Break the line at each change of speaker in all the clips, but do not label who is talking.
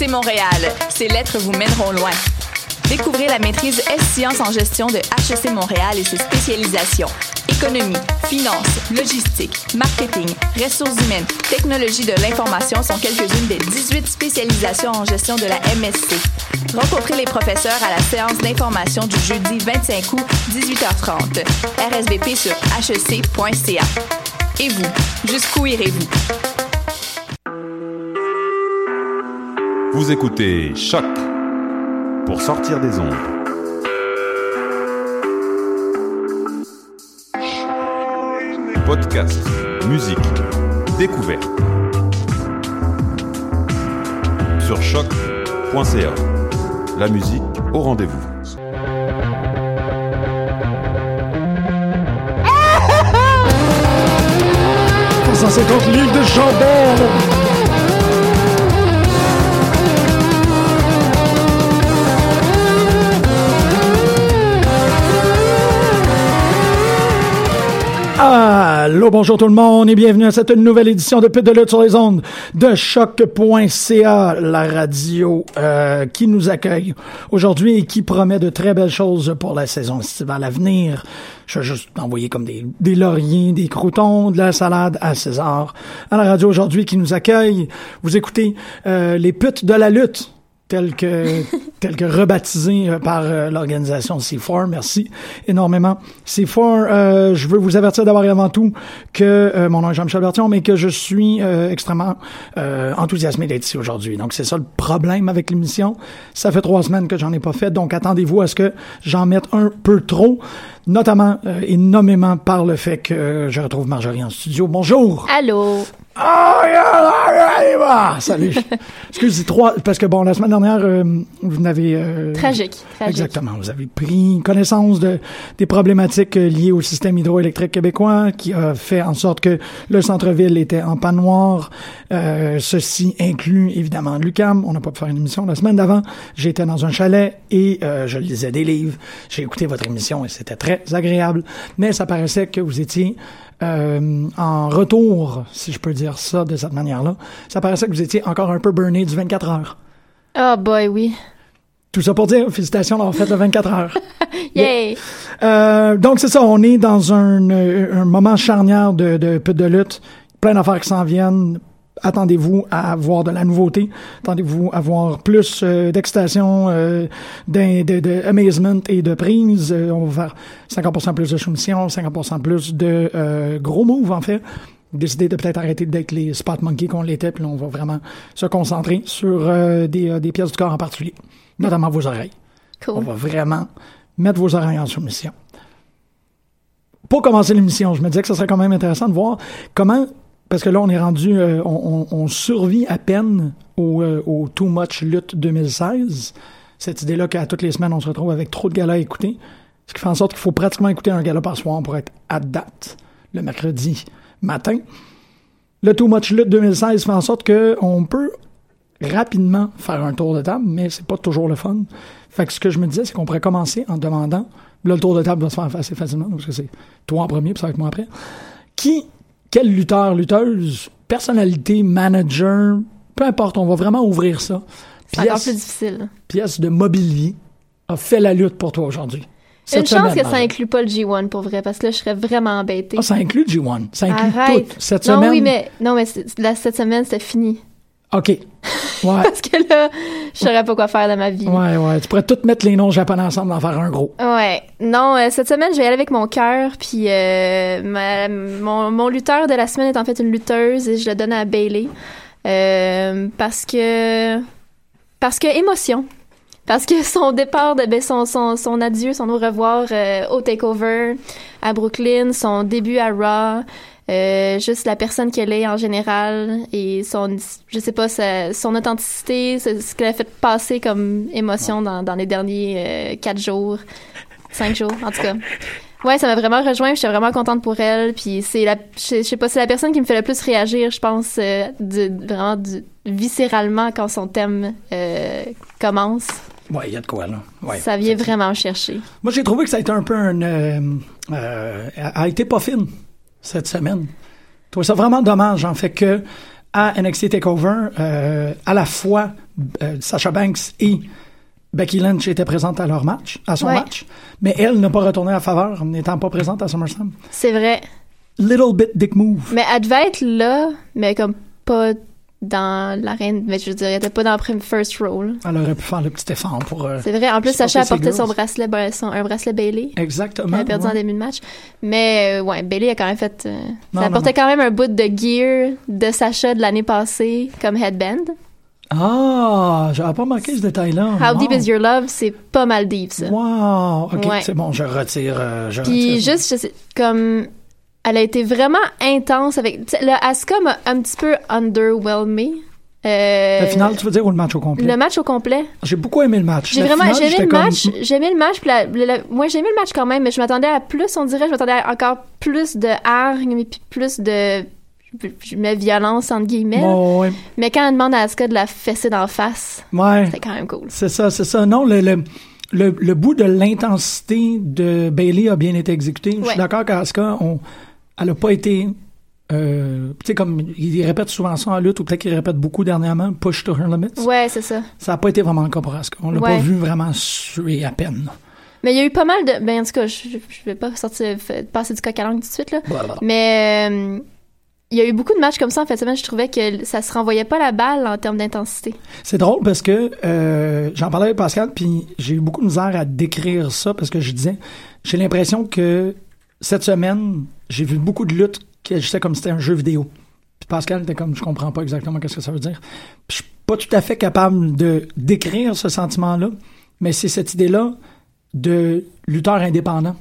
HEC Montréal. Ces lettres vous mèneront loin. Découvrez la maîtrise S-Sciences en gestion de HEC Montréal et ses spécialisations. Économie, finance, logistique, marketing, ressources humaines, technologie de l'information sont quelques-unes des 18 spécialisations en gestion de la MSC. Rencontrez les professeurs à la séance d'information du jeudi 25 août, 18h30. RSVP sur hec.ca. Et vous, jusqu'où irez-vous?
Vous écoutez Choc pour sortir des ondes. Podcast, musique, découverte. Sur choc.ca. La musique au rendez-vous.
« 150 livres de jambon Allô, bonjour tout le monde et bienvenue à cette nouvelle édition de Pute de lutte sur les ondes de choc.ca, la radio euh, qui nous accueille aujourd'hui et qui promet de très belles choses pour la saison estivale à venir. Je vais juste envoyer comme des, des lauriers, des croutons, de la salade à César à la radio aujourd'hui qui nous accueille. Vous écoutez euh, les putes de la lutte tel que tel que rebaptisé euh, par euh, l'organisation C4. Merci énormément. C4, euh, je veux vous avertir d'abord et avant tout que mon nom est Jean-Michel Bertion, mais que je suis extrêmement enthousiasmé d'être ici aujourd'hui. Donc c'est ça le problème avec l'émission. Ça fait trois semaines que j'en ai pas fait, donc attendez-vous à ce que j'en mette un peu trop, notamment et nommément par le fait que je retrouve Marjorie en studio. Bonjour.
Allô.
Ah, salut. Excusez trois, parce que bon, la semaine dernière, euh, vous n'avez
euh, tragique, tragique,
Exactement. Vous avez pris connaissance de des problématiques euh, liées au système hydroélectrique québécois, qui a fait en sorte que le centre-ville était en panne noire. ceci inclut évidemment Lucam. On n'a pas pu faire une émission la semaine d'avant. J'étais dans un chalet et je lisais des livres. J'ai écouté votre émission et c'était très agréable. Mais ça paraissait que vous étiez euh, en retour, si je peux dire ça de cette manière-là, ça paraissait que vous étiez encore un peu burné du 24 heures.
Oh boy, oui.
Tout ça pour dire, félicitations d'avoir fait le 24 heures.
Yay!
Euh, donc c'est ça, on est dans un, un moment charnière de, de, de lutte, plein d'affaires qui s'en viennent, attendez-vous à voir de la nouveauté, attendez-vous à voir plus euh, d'excitation, euh, d'amazement et de prise. Euh, on va faire 50% plus de soumission, 50% plus de euh, gros moves en fait. Décider de peut-être arrêter d'être les spot monkeys qu'on l'était, puis là, on va vraiment se concentrer sur des, des pièces du corps en particulier, notamment vos oreilles.
Cool.
On va vraiment mettre vos oreilles en soumission. Pour commencer l'émission, je me disais que ce serait quand même intéressant de voir comment parce que là, on est rendu, euh, on, survit à peine au, euh, Too Much Lutte 2016. Cette idée-là qu'à toutes les semaines, on se retrouve avec trop de galas à écouter. Ce qui fait en sorte qu'il faut pratiquement écouter un gala par soir pour être à date le mercredi matin. Le Too Much Lutte 2016 fait en sorte qu'on peut rapidement faire un tour de table, mais c'est pas toujours le fun. Fait que ce que je me disais, c'est qu'on pourrait commencer en demandant, là, le tour de table va se faire assez facilement, parce que c'est toi en premier, puis ça va moi après. Qui quel lutteur, lutteuse, personnalité, manager, peu importe, on va vraiment ouvrir ça.
C'est encore plus difficile.
Pièce de mobilier a fait la lutte pour toi aujourd'hui.
Une chance que ça inclut pas le G1 pour vrai, parce que là, je serais vraiment embêtée.
Ah, ça inclut le G1. Ça inclut
Arrête.
tout. Cette
non,
semaine.
oui, mais, non, mais la, cette semaine, c'était fini.
OK. Ouais.
parce que là, je saurais pas quoi faire de ma vie.
Ouais, ouais. Tu pourrais tout mettre les noms japonais ensemble en faire un gros.
Ouais. Non, euh, cette semaine, je vais y aller avec mon cœur, puis euh, ma, mon, mon, lutteur de la semaine est en fait une lutteuse et je le donne à Bailey. Euh, parce que. Parce que émotion. Parce que son départ, de, ben son, son, son adieu, son au revoir au Takeover à Brooklyn, son début à Raw, euh, juste la personne qu'elle est en général et son, je sais pas, sa, son authenticité, ce, qu'elle a fait passer comme émotion dans, dans les derniers euh, quatre jours, cinq jours, en tout cas. Ouais, ça m'a vraiment rejoint. J'étais vraiment contente pour elle. Puis c'est la, je, sais pas, c'est la personne qui me fait le plus réagir, je pense, euh, vraiment du, viscéralement quand son thème commence.
Ouais, il y a de quoi là. Ouais,
ça vient vraiment me chercher.
Moi, j'ai trouvé que ça a été un peu un, euh, euh, a été pas fine cette semaine. Je trouve ça vraiment dommage, en fait, que à NXT TakeOver, euh, à la fois euh, Sasha Banks et Becky Lynch étaient présentes à leur match, à son
Ouais.
match, mais elle n'a pas retourné à faveur, n'étant pas présente à SummerSlam.
C'est vrai.
Little bit dick move.
Mais elle devait être là, mais comme pas dans l'arène. Mais je veux dire, elle était pas dans le first row. là.
Elle aurait pu faire le petit effort pour. euh,
C'est vrai. En plus, Sacha a porté son bracelet, son- un bracelet Bailey.
Exactement.
Elle a perdu
ouais.
en début de match. Mais euh, ouais, Bailey a quand même fait. euh,
Non,
ça apportait
non.
quand même un bout de gear de Sacha de l'année passée comme headband.
Ah, j'avais pas manqué ce détail-là.
How
Wow.
Deep Is Your Love, c'est pas mal deep ça.
Wow, ok,
Ouais.
c'est bon, je retire. euh, je
Puis
retire.
juste, je sais, comme, elle a été vraiment intense avec. Le Asuka m'a un petit peu underwhelmé. Euh,
Le final, tu veux dire, ou le match au complet?
le match au complet.
J'ai beaucoup aimé le match.
J'ai vraiment, j'ai aimé le match. J'ai aimé le match. Moi, j'ai aimé le match quand même, mais je m'attendais à plus. On dirait, je m'attendais à encore plus de hargne, mais puis plus de je mets violence entre guillemets.
Bon, ouais.
Mais quand elle demande à Asuka de la fesser d'en face,
Ouais.
c'était quand même cool.
C'est ça, c'est ça. Non, le, le, le, le bout de l'intensité de Bailey a bien été exécuté. Je suis d'accord qu'Asuka, on, elle a pas été. Euh, tu sais, comme il répète souvent ça en lutte, ou peut-être qu'il répète beaucoup dernièrement, push to her limits.
Ouais, c'est ça.
Ça n'a pas été vraiment pour Asuka. On l'a pas vu vraiment suer à peine.
Mais il y a eu pas mal de. Ben, en tout cas, je, je, vais pas sortir, passer du coq à l'angle tout de suite, là.
Blablabla.
Mais euh, il y a eu beaucoup de matchs comme ça en fait. semaine. Je trouvais que ça se renvoyait pas la balle en termes d'intensité.
C'est drôle parce que euh, j'en parlais avec Pascal, puis j'ai eu beaucoup de misère à décrire ça parce que je disais, j'ai l'impression que cette semaine, j'ai vu beaucoup de luttes qui agissaient comme si c'était un jeu vidéo. Puis Pascal était comme, je comprends pas exactement qu'est-ce que ça veut dire. Puis je suis pas tout à fait capable de décrire ce sentiment-là, mais c'est cette idée-là de lutteurs indépendants.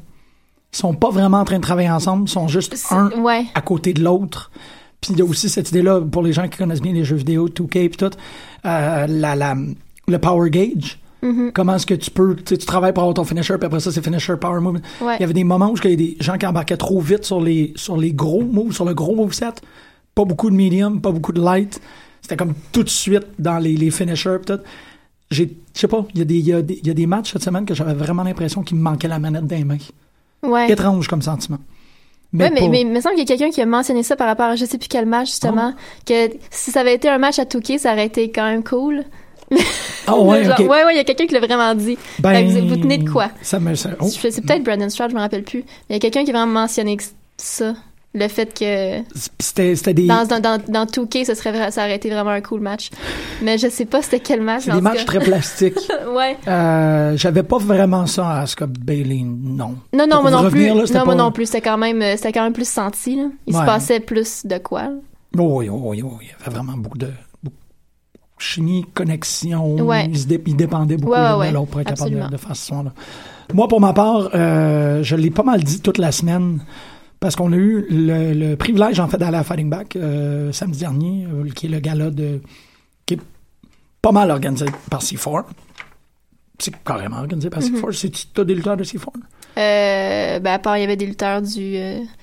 Ils sont pas vraiment en train de travailler ensemble, ils sont juste un
Ouais.
à côté de l'autre. Puis il y a aussi cette idée-là, pour les gens qui connaissent bien les jeux vidéo, 2K et tout, euh, la, la, le power gauge.
Mhm.
Comment est-ce que tu peux, tu travailles pour avoir ton finisher, puis après ça, c'est finisher, power move.
Ouais.
Il y avait des moments où il y a des gens qui embarquaient trop vite sur les, sur les gros moves, sur le gros moveset. Pas beaucoup de medium, pas beaucoup de light. C'était comme tout de suite dans les, les finishers. J'ai, je sais pas, il y, a des- y, a des- il y a des matchs cette semaine que j'avais vraiment l'impression qu'il me manquait la manette des mains.
Ouais.
Étrange comme sentiment.
Ouais, mais, mais il me semble qu'il y a quelqu'un qui a mentionné ça par rapport à je sais plus quel match, justement. Que si ça avait été un match à Touquet, ça aurait été quand même cool.
Ah ouais,
Genre,
ok.
ouais, ouais, il y a quelqu'un qui l'a vraiment dit.
Ben,
vous, vous tenez de quoi?
Ça me, ça- oh,
C'est peut-être Brandon Stroud, je me rappelle plus. Mais il y a quelqu'un qui a vraiment mentionné ça. Le fait que
c'était, c'était des,
dans, dans, dans, dans 2K, ça, serait, ça aurait été vraiment un cool match. Mais je sais pas c'était quel match.
c'est des matchs très plastiques.
ouais.
Euh, j'avais pas vraiment ça à Asuka Bailey, non.
Non, non, moi non
revenir,
plus.
là,
non, moi
pas-
non plus. C'était quand même, c'était quand même plus senti, là. Il
Ouais.
se passait plus de quoi, là.
Oh oui, oh oui, oh oui, il y avait vraiment beaucoup de chimie, connexion.
Ouais.
Ils, se dé- ils dépendaient beaucoup
Ouais,
l'un
ouais,
de l'autre pour être capable de, faire ce son-là. Moi, pour ma part, euh, je l'ai pas mal dit toute la semaine parce qu'on a eu le, le privilège, en fait, d'aller à Fighting Back euh, samedi dernier, euh, qui est le gala de... qui est pas mal organisé par C4. C'est carrément organisé par
Mm-hmm.
C4. C'est-tu t'as des lutteurs de C4?
Euh, ben, à part, il y avait des lutteurs du,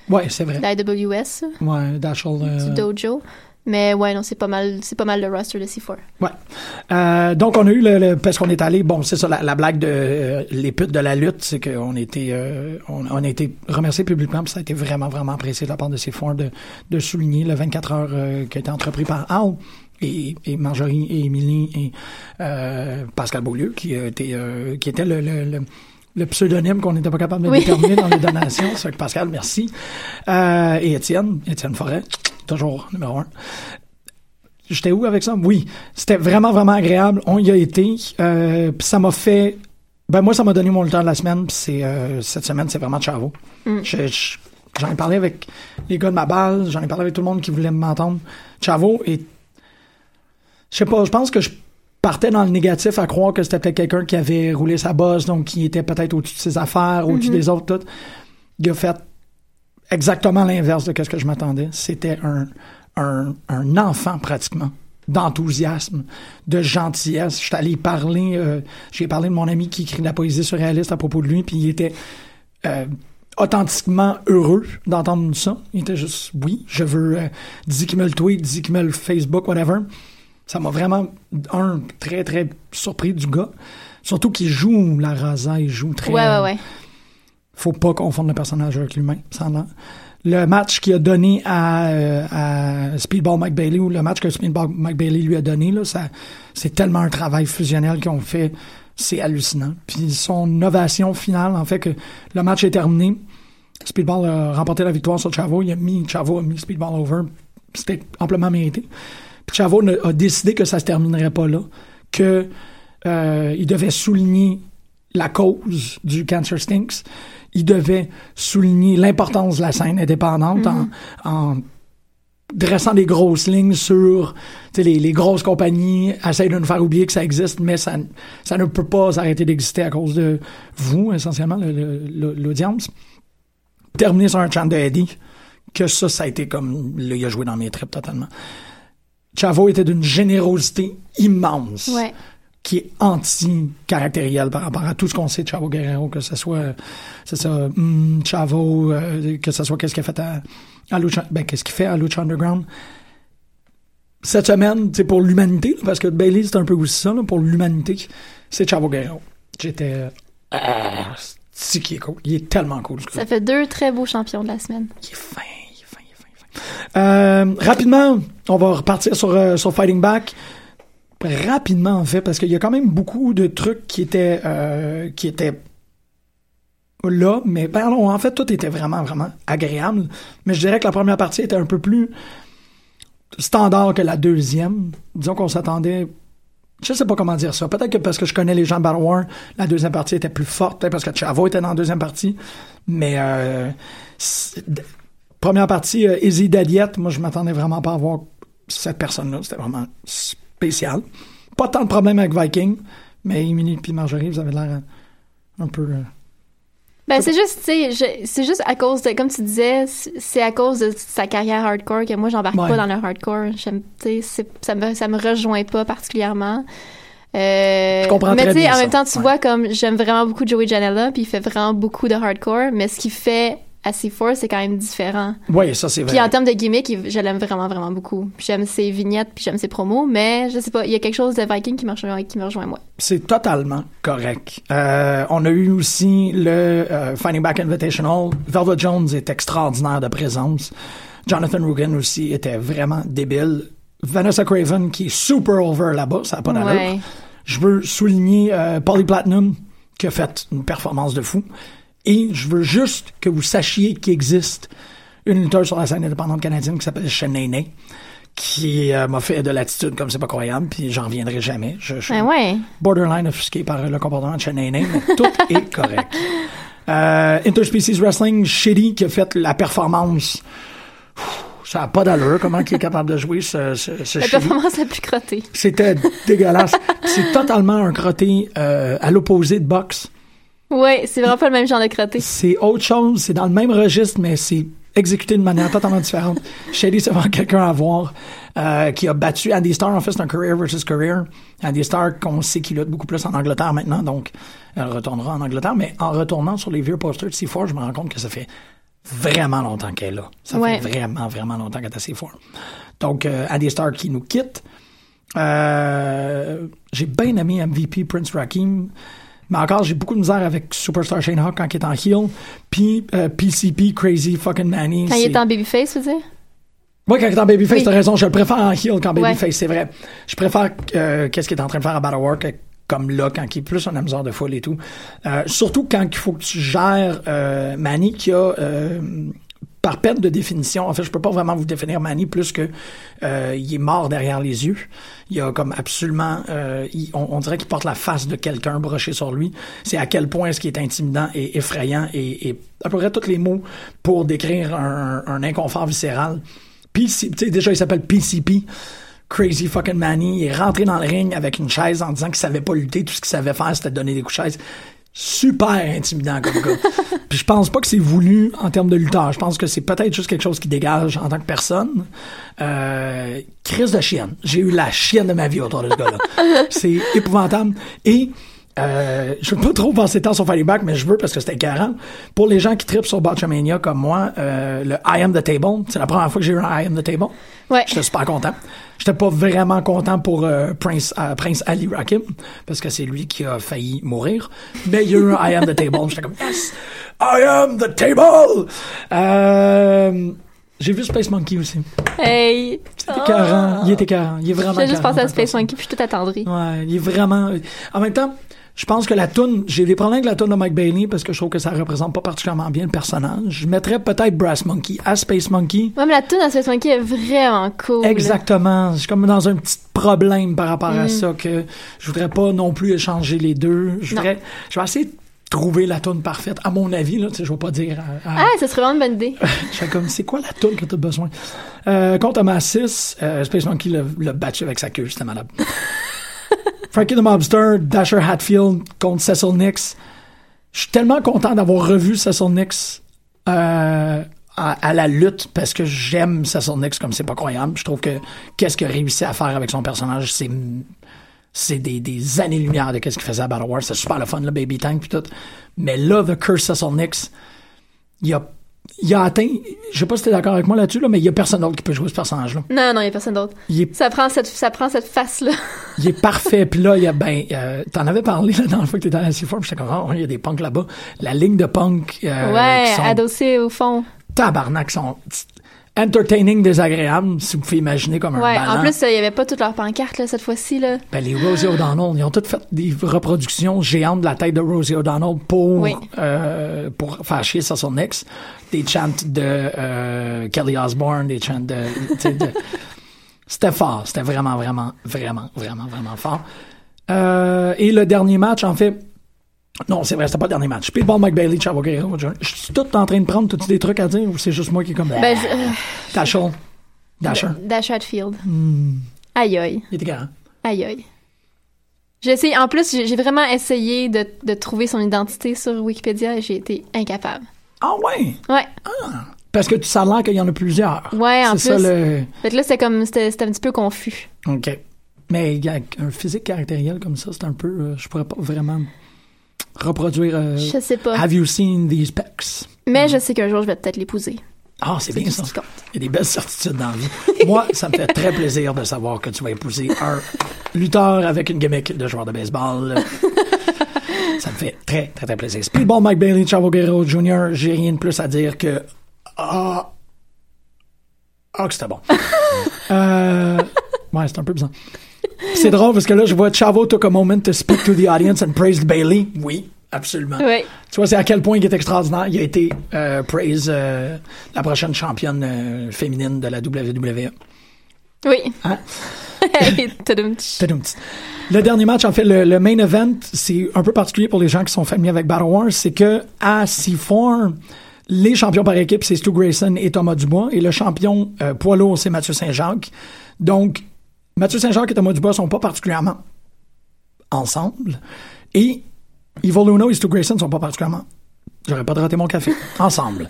Ouais, c'est vrai.
de l'IWS,
Ouais, Dashel.
du dojo. Mais ouais, non, c'est pas mal, c'est pas mal le roster de C4.
Ouais. Euh, donc on a eu le, le- parce qu'on est allé bon c'est ça la, la blague de euh, les putes de la lutte c'est qu'on était euh, on, on a été remercié publiquement puis ça a été vraiment vraiment apprécié de la part de ces fonds de, de souligner le 24 heures euh, qui a été entrepris par Al et, et Marjorie et Émilie et euh, Pascal Beaulieu qui a été euh, qui était le, le, le le pseudonyme qu'on n'était pas capable de
Oui.
déterminer dans les donations. C'est Pascal, merci. Euh, et Étienne, Étienne Forêt, toujours numéro un. J'étais où avec ça? Oui. C'était vraiment, vraiment agréable. On y a été. Euh, puis ça m'a fait. Ben, moi, ça m'a donné mon lutteur de la semaine. Puis c'est, euh, cette semaine, c'est vraiment Chavo.
Mm.
Je- je- j'en ai parlé avec les gars de ma balle. J'en ai parlé avec tout le monde qui voulait m'entendre. Chavo est. Je sais pas, je pense que je partais dans le négatif à croire que c'était peut-être quelqu'un qui avait roulé sa bosse, donc qui était peut-être au-dessus de ses affaires, au-dessus des autres, tout. Il a fait exactement l'inverse de ce que je m'attendais. C'était un, un, enfant pratiquement d'enthousiasme, de gentillesse. Je suis allé parler, euh, j'ai parlé de mon ami qui écrit de la poésie surréaliste à propos de lui, puis il était euh, authentiquement heureux d'entendre ça. Il était juste, oui, je veux, euh, dis qu'il me le tweet, dis qu'il me le Facebook, whatever. Ça m'a vraiment, un, très, très surpris du gars. Surtout qu'il joue la raza, il joue très...
Ouais, ouais, ouais.
Faut pas confondre le personnage avec l'humain. Le match qu'il a donné à, euh, à Speedball Mike Bailey, ou le match que Speedball Mike Bailey lui a donné, c'est tellement un travail fusionnel qu'ils ont fait. C'est hallucinant. Puis son ovation finale, en fait, que le match est terminé. Speedball a remporté la victoire sur Chavo. Il a mis, Chavo a mis Speedball over. C'était amplement mérité. Puis Chavo a décidé que ça se terminerait pas là, que euh, il devait souligner la cause du Cancer Stinks. Il devait souligner l'importance de la scène indépendante en, en dressant des grosses lignes sur les, les grosses compagnies essayent de nous faire oublier que ça existe, mais ça, ça ne peut pas arrêter d'exister à cause de vous, essentiellement, le- le- l'audience. Terminer sur un chant de Eddie, que ça, ça a été comme... Là, il a joué dans mes tripes totalement. Chavo était d'une générosité immense
Ouais.
Qui est anti-caractériel par rapport à tout ce qu'on sait de Chavo Guerrero, que ce soit, c'est ça, hum, Chavo, euh, que ce soit qu'est-ce qu'il a fait à, à Lucha, ben, qu'est-ce qu'il fait à Lucha Underground. Cette semaine, c'est pour l'humanité, parce que Bailey, c'est un peu aussi ça, là, pour l'humanité, c'est Chavo Guerrero. J'étais, ah, c'est qui est cool. Il est tellement cool, ce.
Ça fait deux très beaux champions de la semaine.
Il est fin, il est fin, il est fin, il est fin. Euh, rapidement, on va repartir sur, euh, sur Fighting Back. Rapidement, en fait, parce qu'il y a quand même beaucoup de trucs qui étaient, euh, qui étaient là, mais en fait, tout était vraiment, vraiment agréable. Mais je dirais que la première partie était un peu plus standard que la deuxième. Disons qu'on s'attendait je sais pas comment dire ça. Peut-être que parce que je connais les gens War, la deuxième partie était plus forte. Peut-être parce que Chavo était dans la deuxième partie. Mais euh, première partie, euh, Izzy Dadiette, moi je m'attendais vraiment pas à voir cette personne-là. C'était vraiment spécial. Pas tant de problèmes avec Viking, mais Emily et Marjorie, vous avez l'air euh, un peu. euh,
Ben, c'est juste, tu sais, c'est juste à cause de, comme tu disais, c'est à cause de sa carrière hardcore que moi, j'embarque
Ouais.
pas dans le hardcore. J'aime, tu sais, ça me, ça me rejoint pas particulièrement. Euh,
Je comprends
mais tu sais, en
ça,
même temps, tu
ouais.
vois, comme j'aime vraiment beaucoup Joey Janela, puis il fait vraiment beaucoup de hardcore, mais ce qu'il fait à C4, c'est quand même différent.
Oui, ça c'est vrai.
Puis en termes de gimmick, je l'aime vraiment, vraiment beaucoup. Puis J'aime ses vignettes, puis j'aime ses promos, mais je sais pas, il y a quelque chose de Viking qui me rejoint, qui me rejoint moi.
C'est totalement correct. Euh, on a eu aussi le euh, Finding Back Invitational. Velvet Jones est extraordinaire de présence. Jonathan Rugen aussi était vraiment débile. Vanessa Craven qui est super over là-bas, ça n'a pas d'allure.
Ouais.
Je veux souligner euh, Polly Platinum qui a fait une performance de fou. Et je veux juste que vous sachiez qu'il existe une lutteuse sur la scène indépendante canadienne qui s'appelle Shanae qui euh, m'a fait de l'attitude comme c'est pas croyable, puis j'en reviendrai jamais. Je, je-
Ben ouais.
borderline offusqué par le comportement de Shanae, mais tout est correct. Euh, Interspecies Wrestling, Shitty, qui a fait la performance. Ça n'a pas d'allure, comment il est capable de jouer ce, ce, ce
La performance la plus crottée.
C'était dégueulasse. C'est totalement un crotté euh, à l'opposé de boxe.
Ouais, c'est vraiment pas le même genre de crotté.
C'est autre chose, c'est dans le même registre, mais c'est exécuté de manière totalement différente. Shady, c'est vraiment quelqu'un à voir euh, qui a battu Andy Starr. En fait, c'est un career versus career. Andy Starr, qu'on sait qu'il lutte beaucoup plus en Angleterre maintenant, donc elle retournera en Angleterre. Mais en retournant sur les vieux posters de C4, je me rends compte que ça fait vraiment longtemps qu'elle est là. Ça
Ouais.
fait vraiment, vraiment longtemps qu'elle est à C4. Donc, euh, Andy Starr qui nous quitte. Euh, j'ai bien aimé MVP Prince Rakim. Mais encore, j'ai beaucoup de misère avec Superstar Shane Hawk quand il est en heel. Puis euh, PCP Crazy Fucking Manny.
Quand il est en babyface, veux dire?
Moi, quand il est en Babyface,
Oui.
t'as raison, je le préfère en heel qu'en
Ouais.
Babyface, c'est vrai. Je préfère euh, qu'est-ce qu'il est en train de faire à Battle Work euh, comme là, quand il est plus un amuseur de foule et tout. Euh, surtout quand il faut que tu gères euh, Manny qui a... par perte de définition, en fait, je peux pas vraiment vous définir Manny plus que euh, il est mort derrière les yeux. Il a comme absolument, euh, on, dirait qu'il porte la face de quelqu'un broché sur lui. C'est à quel point ce qui est intimidant et effrayant et, à peu près tous les mots pour décrire un, inconfort viscéral. PC, déjà, il s'appelle PCP. Crazy fucking Manny. Il est rentré dans le ring avec une chaise en disant qu'il savait pas lutter. Tout ce qu'il savait faire, c'était donner des coups de chaise. Super intimidant comme gars. Puis je pense pas que c'est voulu en termes de lutteur. Je pense que c'est peut-être juste quelque chose qui dégage en tant que personne. Euh, crise de chienne. J'ai eu la chienne de ma vie autour de ce gars-là. c'est épouvantable. Et Euh, je veux pas trop passer temps sur Fighting Back, mais je veux parce que c'était 40. Pour les gens qui tripent sur Botchamania comme moi, euh, le I Am the Table, c'est la première fois que j'ai eu un I Am the Table.
Ouais.
J'étais super content. J'étais pas vraiment content pour euh, Prince, euh, Prince Ali Rakim, parce que c'est lui qui a failli mourir. Mais il y a eu un I Am the Table. J'étais comme, yes! I am the table! Euh, j'ai vu Space Monkey aussi.
Hey!
C'était écœurant. Il était écœurant. Il est vraiment
J'ai juste pensé à Space. Monkey, puis je suis toute attendrie.
Ouais, il est vraiment. En même temps, je pense que la tune, j'ai des problèmes avec la tune de Mike Bailey parce que je trouve que ça représente pas particulièrement bien le personnage. Je mettrais peut-être Brass Monkey à Space Monkey.
Ouais, mais la tune à Space Monkey est vraiment cool.
Exactement. Je suis comme dans un petit problème par rapport
Mm.
à ça que je voudrais pas non plus échanger les deux. Je voudrais, je vais essayer de trouver la tune parfaite. À mon avis, là, tu sais, je vais pas dire. à- à-
Ah, ça serait vraiment une bonne idée.
je suis comme, c'est quoi la tune que t'as besoin? Euh, contre 6, euh, Space Monkey l'a battu avec sa queue, c'était malade. Frankie the Mobster, Dasher Hatfield contre Cecil Nix. Je suis tellement content d'avoir revu Cecil Nix euh, à, la lutte parce que j'aime Cecil Nix comme c'est pas croyable. Je trouve que qu'est-ce qu'il a réussi à faire avec son personnage, c'est c'est des, années-lumière de qu'est-ce qu'il faisait à Battle War. C'est super le fun, le Baby Tank puis tout. Mais là, The Curse Cecil Nix, il a, il a atteint, je sais pas si t'es d'accord avec moi là-dessus, là, mais il y a personne d'autre qui peut jouer ce personnage-là.
Non, non, il y a personne d'autre.
Est,
Ça prend cette, ça prend cette face-là.
il est parfait. Puis là, il y a, ben, euh, t'en avais parlé la dernière fois que t'étais à la C4, j'étais comme, oh, il y a des punks là-bas. La ligne de punk, euh,
ouais,
sont
adossé au fond.
tabarnak, sont entertaining, désagréables, si vous pouvez imaginer comme un
Ouais,
ballon.
en plus, il y avait pas toutes leurs pancartes, là, cette fois-ci, là.
Ben, les Rosie O'Donnell, ils ont toutes fait des reproductions géantes de la tête de Rosie O'Donnell pour,
Oui.
euh, pour faire chier sur son ex. Des chants de euh, Kelly Osbourne, des chants de... de- C'était fort. C'était vraiment, vraiment, vraiment, vraiment, vraiment fort. Euh, et le dernier match, en fait... Non, c'est vrai, c'était pas le dernier match. Speedball Mike Bailey, Chavo Guerrero. Je suis tout en train de prendre tous des trucs à dire ou c'est juste moi qui est comme...
Ben, je- euh,
Dasher. Dasher.
Dash Hatfield.
Hmm.
Aïe, aïe.
Il était garant.
Aïe, aïe. J'ai essayé, en plus, j'ai vraiment essayé de, de trouver son identité sur Wikipédia et j'ai été incapable.
Ah ouais!
Ouais.
Parce que tu ça a l'air qu'il y en a plusieurs.
Ouais, en
C'est ça
plus.
le.
Fait que là, c'était comme, c'était un petit peu confus.
OK. Mais un physique caractériel comme ça, c'est un peu. euh, je pourrais pas vraiment reproduire. euh,
Je sais pas.
Have you seen these pecs?
Mais je sais qu'un jour, je vais peut-être l'épouser.
Ah, c'est bien ça. Il y a des belles certitudes dans la vie. Moi, ça me fait très plaisir de savoir que tu vas épouser un lutteur avec une gimmick de joueur de baseball. ça me fait très, très, très plaisir. Speedball Mike Bailey, Chavo Guerrero Jr., j'ai rien de plus à dire que. Ah. Ah, que c'était bon. euh, ouais, c'est un peu bizarre. C'est drôle parce que là, je vois Chavo took a moment to speak to the audience and praised Bailey. Oui, absolument.
Ouais.
Tu vois, c'est à quel point il est extraordinaire. Il a été euh, praise euh, la prochaine championne euh, féminine de la WWE.
Oui.
Hein?
Tadam.
Tadam. Le dernier match, en fait, le, le main event, c'est un peu particulier pour les gens qui sont familiers avec Battle Wars, c'est que à C4, les champions par équipe, c'est Stu Grayson et Thomas Dubois, et le champion euh, poids lourd, c'est Mathieu Saint-Jacques. Donc, Mathieu Saint-Jacques et Thomas Dubois sont pas particulièrement ensemble, et Evil Luna et Stu Grayson sont pas particulièrement J'aurais pas de rater mon café. Ensemble.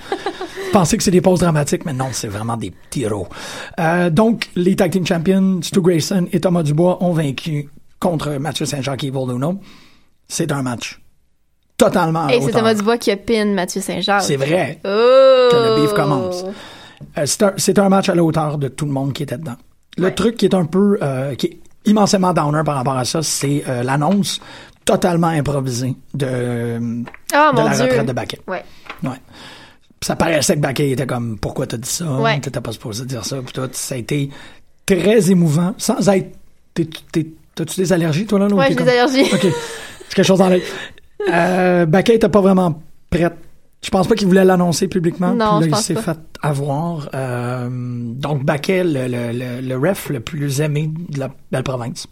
Pensez que c'est des pauses dramatiques, mais non, c'est vraiment des petits héros. Euh, donc, les Tag Team Champions, Stu Grayson et Thomas Dubois ont vaincu contre Mathieu Saint-Jacques et Evil Luna. C'est un match totalement
Et c'est. Thomas Dubois qui a pin Mathieu Saint-Jacques.
C'est vrai
Oh!
que le beef commence. Euh, c'est un, c'est un match à la hauteur de tout le monde qui était dedans. Le truc qui est un peu, euh, qui est immensément downer par rapport à ça, c'est euh, l'annonce totalement improvisée de,
Ah,
de la
Dieu.
retraite de Baquet.
Ouais.
Ouais. Ça paraissait que Baquet était comme pourquoi t'as dit ça?
Ouais.
T'étais pas supposé dire ça. Puis tout, ça a été très émouvant, sans être. t'es- t'es- T'as-tu des allergies toi là, là ou
Ouais, j'ai
comme-
des allergies.
Ok, c'est quelque chose dans l'œil. Euh, Baquet était pas vraiment prête. Je pense pas qu'il voulait l'annoncer publiquement.
Non,
puis là,
je
il
pense
s'est
pas.
fait avoir. Euh, donc Baquet, le, le, le, le ref le plus aimé de la belle province,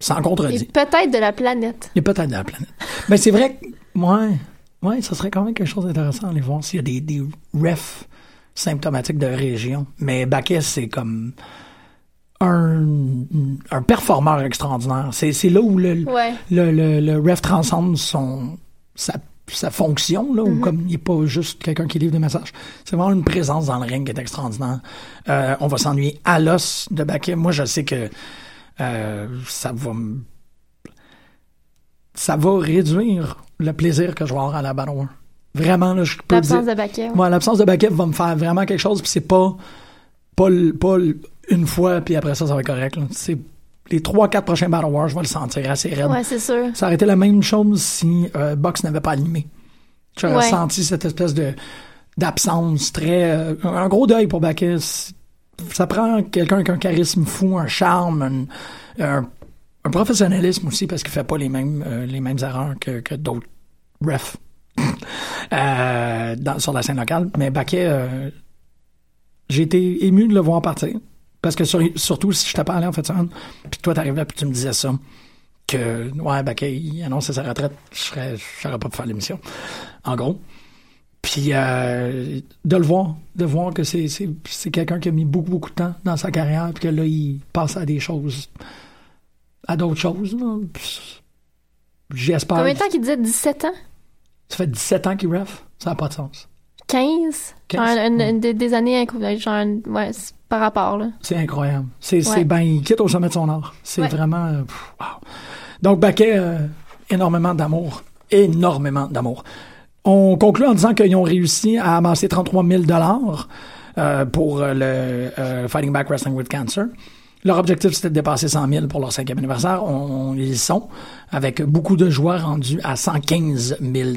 sans
Et
contredit.
peut-être de la planète.
Il est peut-être de la planète. Mais c'est vrai que, ouais, ouais, ça serait quand même quelque chose d'intéressant à aller voir s'il y a des, des refs symptomatiques de région. Mais Baquet, c'est comme un, un performeur extraordinaire. C'est, c'est là où le,
Ouais.
le, le, le ref transcende son, sa, sa fonction, là, où comme il n'est pas juste quelqu'un qui livre des messages. C'est vraiment une présence dans le ring qui est extraordinaire. Euh, on va s'ennuyer à l'os de Baquet. Moi, je sais que euh, ça va ça va réduire le plaisir que je vais avoir à la Battle War. Vraiment, là, je peux
L'absence de baquet. ouais.
L'absence de backup va me faire vraiment quelque chose, puis c'est pas, pas, pas une fois, puis après ça, ça va être correct. C'est les trois, quatre prochains Battle Wars, je vais le sentir assez raide.
Ouais, c'est sûr.
Ça aurait été la même chose si euh, Box n'avait pas animé. J'aurais
Ouais.
senti cette espèce de d'absence très euh, un gros deuil pour Bacchus. Ça prend quelqu'un avec un charisme fou, un charme, un, un- un professionnalisme aussi parce qu'il fait pas les mêmes euh, les mêmes erreurs que, que d'autres refs dans- sur la scène locale. Mais Baquet, euh, j'ai été ému de le voir partir. Parce que sur- surtout si je t'ai parlé en fait, puis toi t'arrivais puis tu me disais ça que ouais Baquet il annonçait sa retraite, je serais je serais pas pour faire l'émission. En gros. Puis euh, de le voir, de voir que c'est c'est c'est quelqu'un qui a mis beaucoup beaucoup de temps dans sa carrière puis que là il passe à des choses à d'autres choses. là. J'espère.
Combien de temps qu'il disait? 17 ans?
Ça fait 17 ans qu'il ref. Ça n'a pas de sens.
15?
15?
Genre, une- une- des, des années, incroyables, genre, ouais, c'est par rapport, là.
C'est incroyable. C'est,
Ouais.
ben, il quitte au sommet de son art. C'est vraiment. euh, pff, wow. Donc, Baquet, euh, énormément d'amour. Énormément d'amour. On conclut en disant qu'ils ont réussi à amasser 33 000 euh, pour euh, le euh, Fighting Back Wrestling with Cancer. Leur objectif, c'était de dépasser 100 000 pour leur cinquième anniversaire. On, on- ils y sont, avec beaucoup de joie rendus à 115 000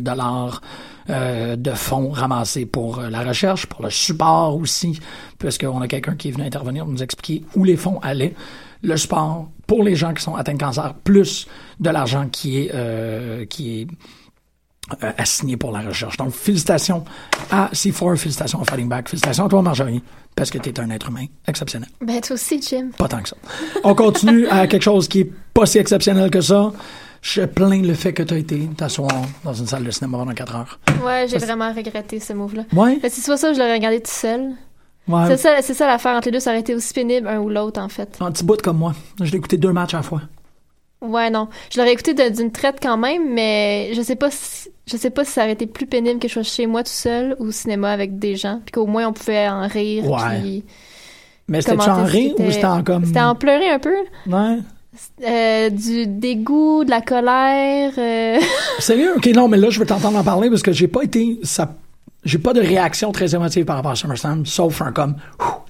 euh, de fonds ramassés pour euh, la recherche, pour le support aussi, puisqu'on a quelqu'un qui est venu intervenir nous expliquer où les fonds allaient. Le support pour les gens qui sont atteints de cancer, plus de l'argent qui est euh, qui est assigné pour la recherche. Donc, félicitations à C4, félicitations à Fighting Back, félicitations à toi, Marjorie, parce que tu es un être humain exceptionnel.
Ben, toi aussi, Jim.
Pas tant que ça. On continue à quelque chose qui est pas si exceptionnel que ça. Je plains le fait que tu as été t'asseoir dans une salle de cinéma pendant 4 heures.
Ouais, j'ai vraiment regretté ce move-là.
Ouais?
Mais si c'est pas ça, je l'aurais regardé tout seul.
Ouais.
C'est ça, c'est ça l'affaire entre les deux, ça aurait été aussi pénible un ou l'autre, en fait.
Un petit bout comme moi. Je l'ai écouté deux matchs à la fois.
Ouais, non. Je l'aurais écouté d'une traite quand même, mais je sais pas si, je sais pas si ça aurait été plus pénible que je sois chez moi tout seul ou au cinéma avec des gens, puis qu'au moins on pouvait en rire.
Ouais.
puis
Mais c'était-tu en rire ou c'était en comme.
C'était en pleurer un peu.
Ouais.
Euh, du dégoût, de la colère. euh,
Sérieux? Ok, non, mais là, je veux t'entendre en parler parce que j'ai pas été. Ça... J'ai pas de réaction très émotive par rapport à SummerSlam, sauf un comme.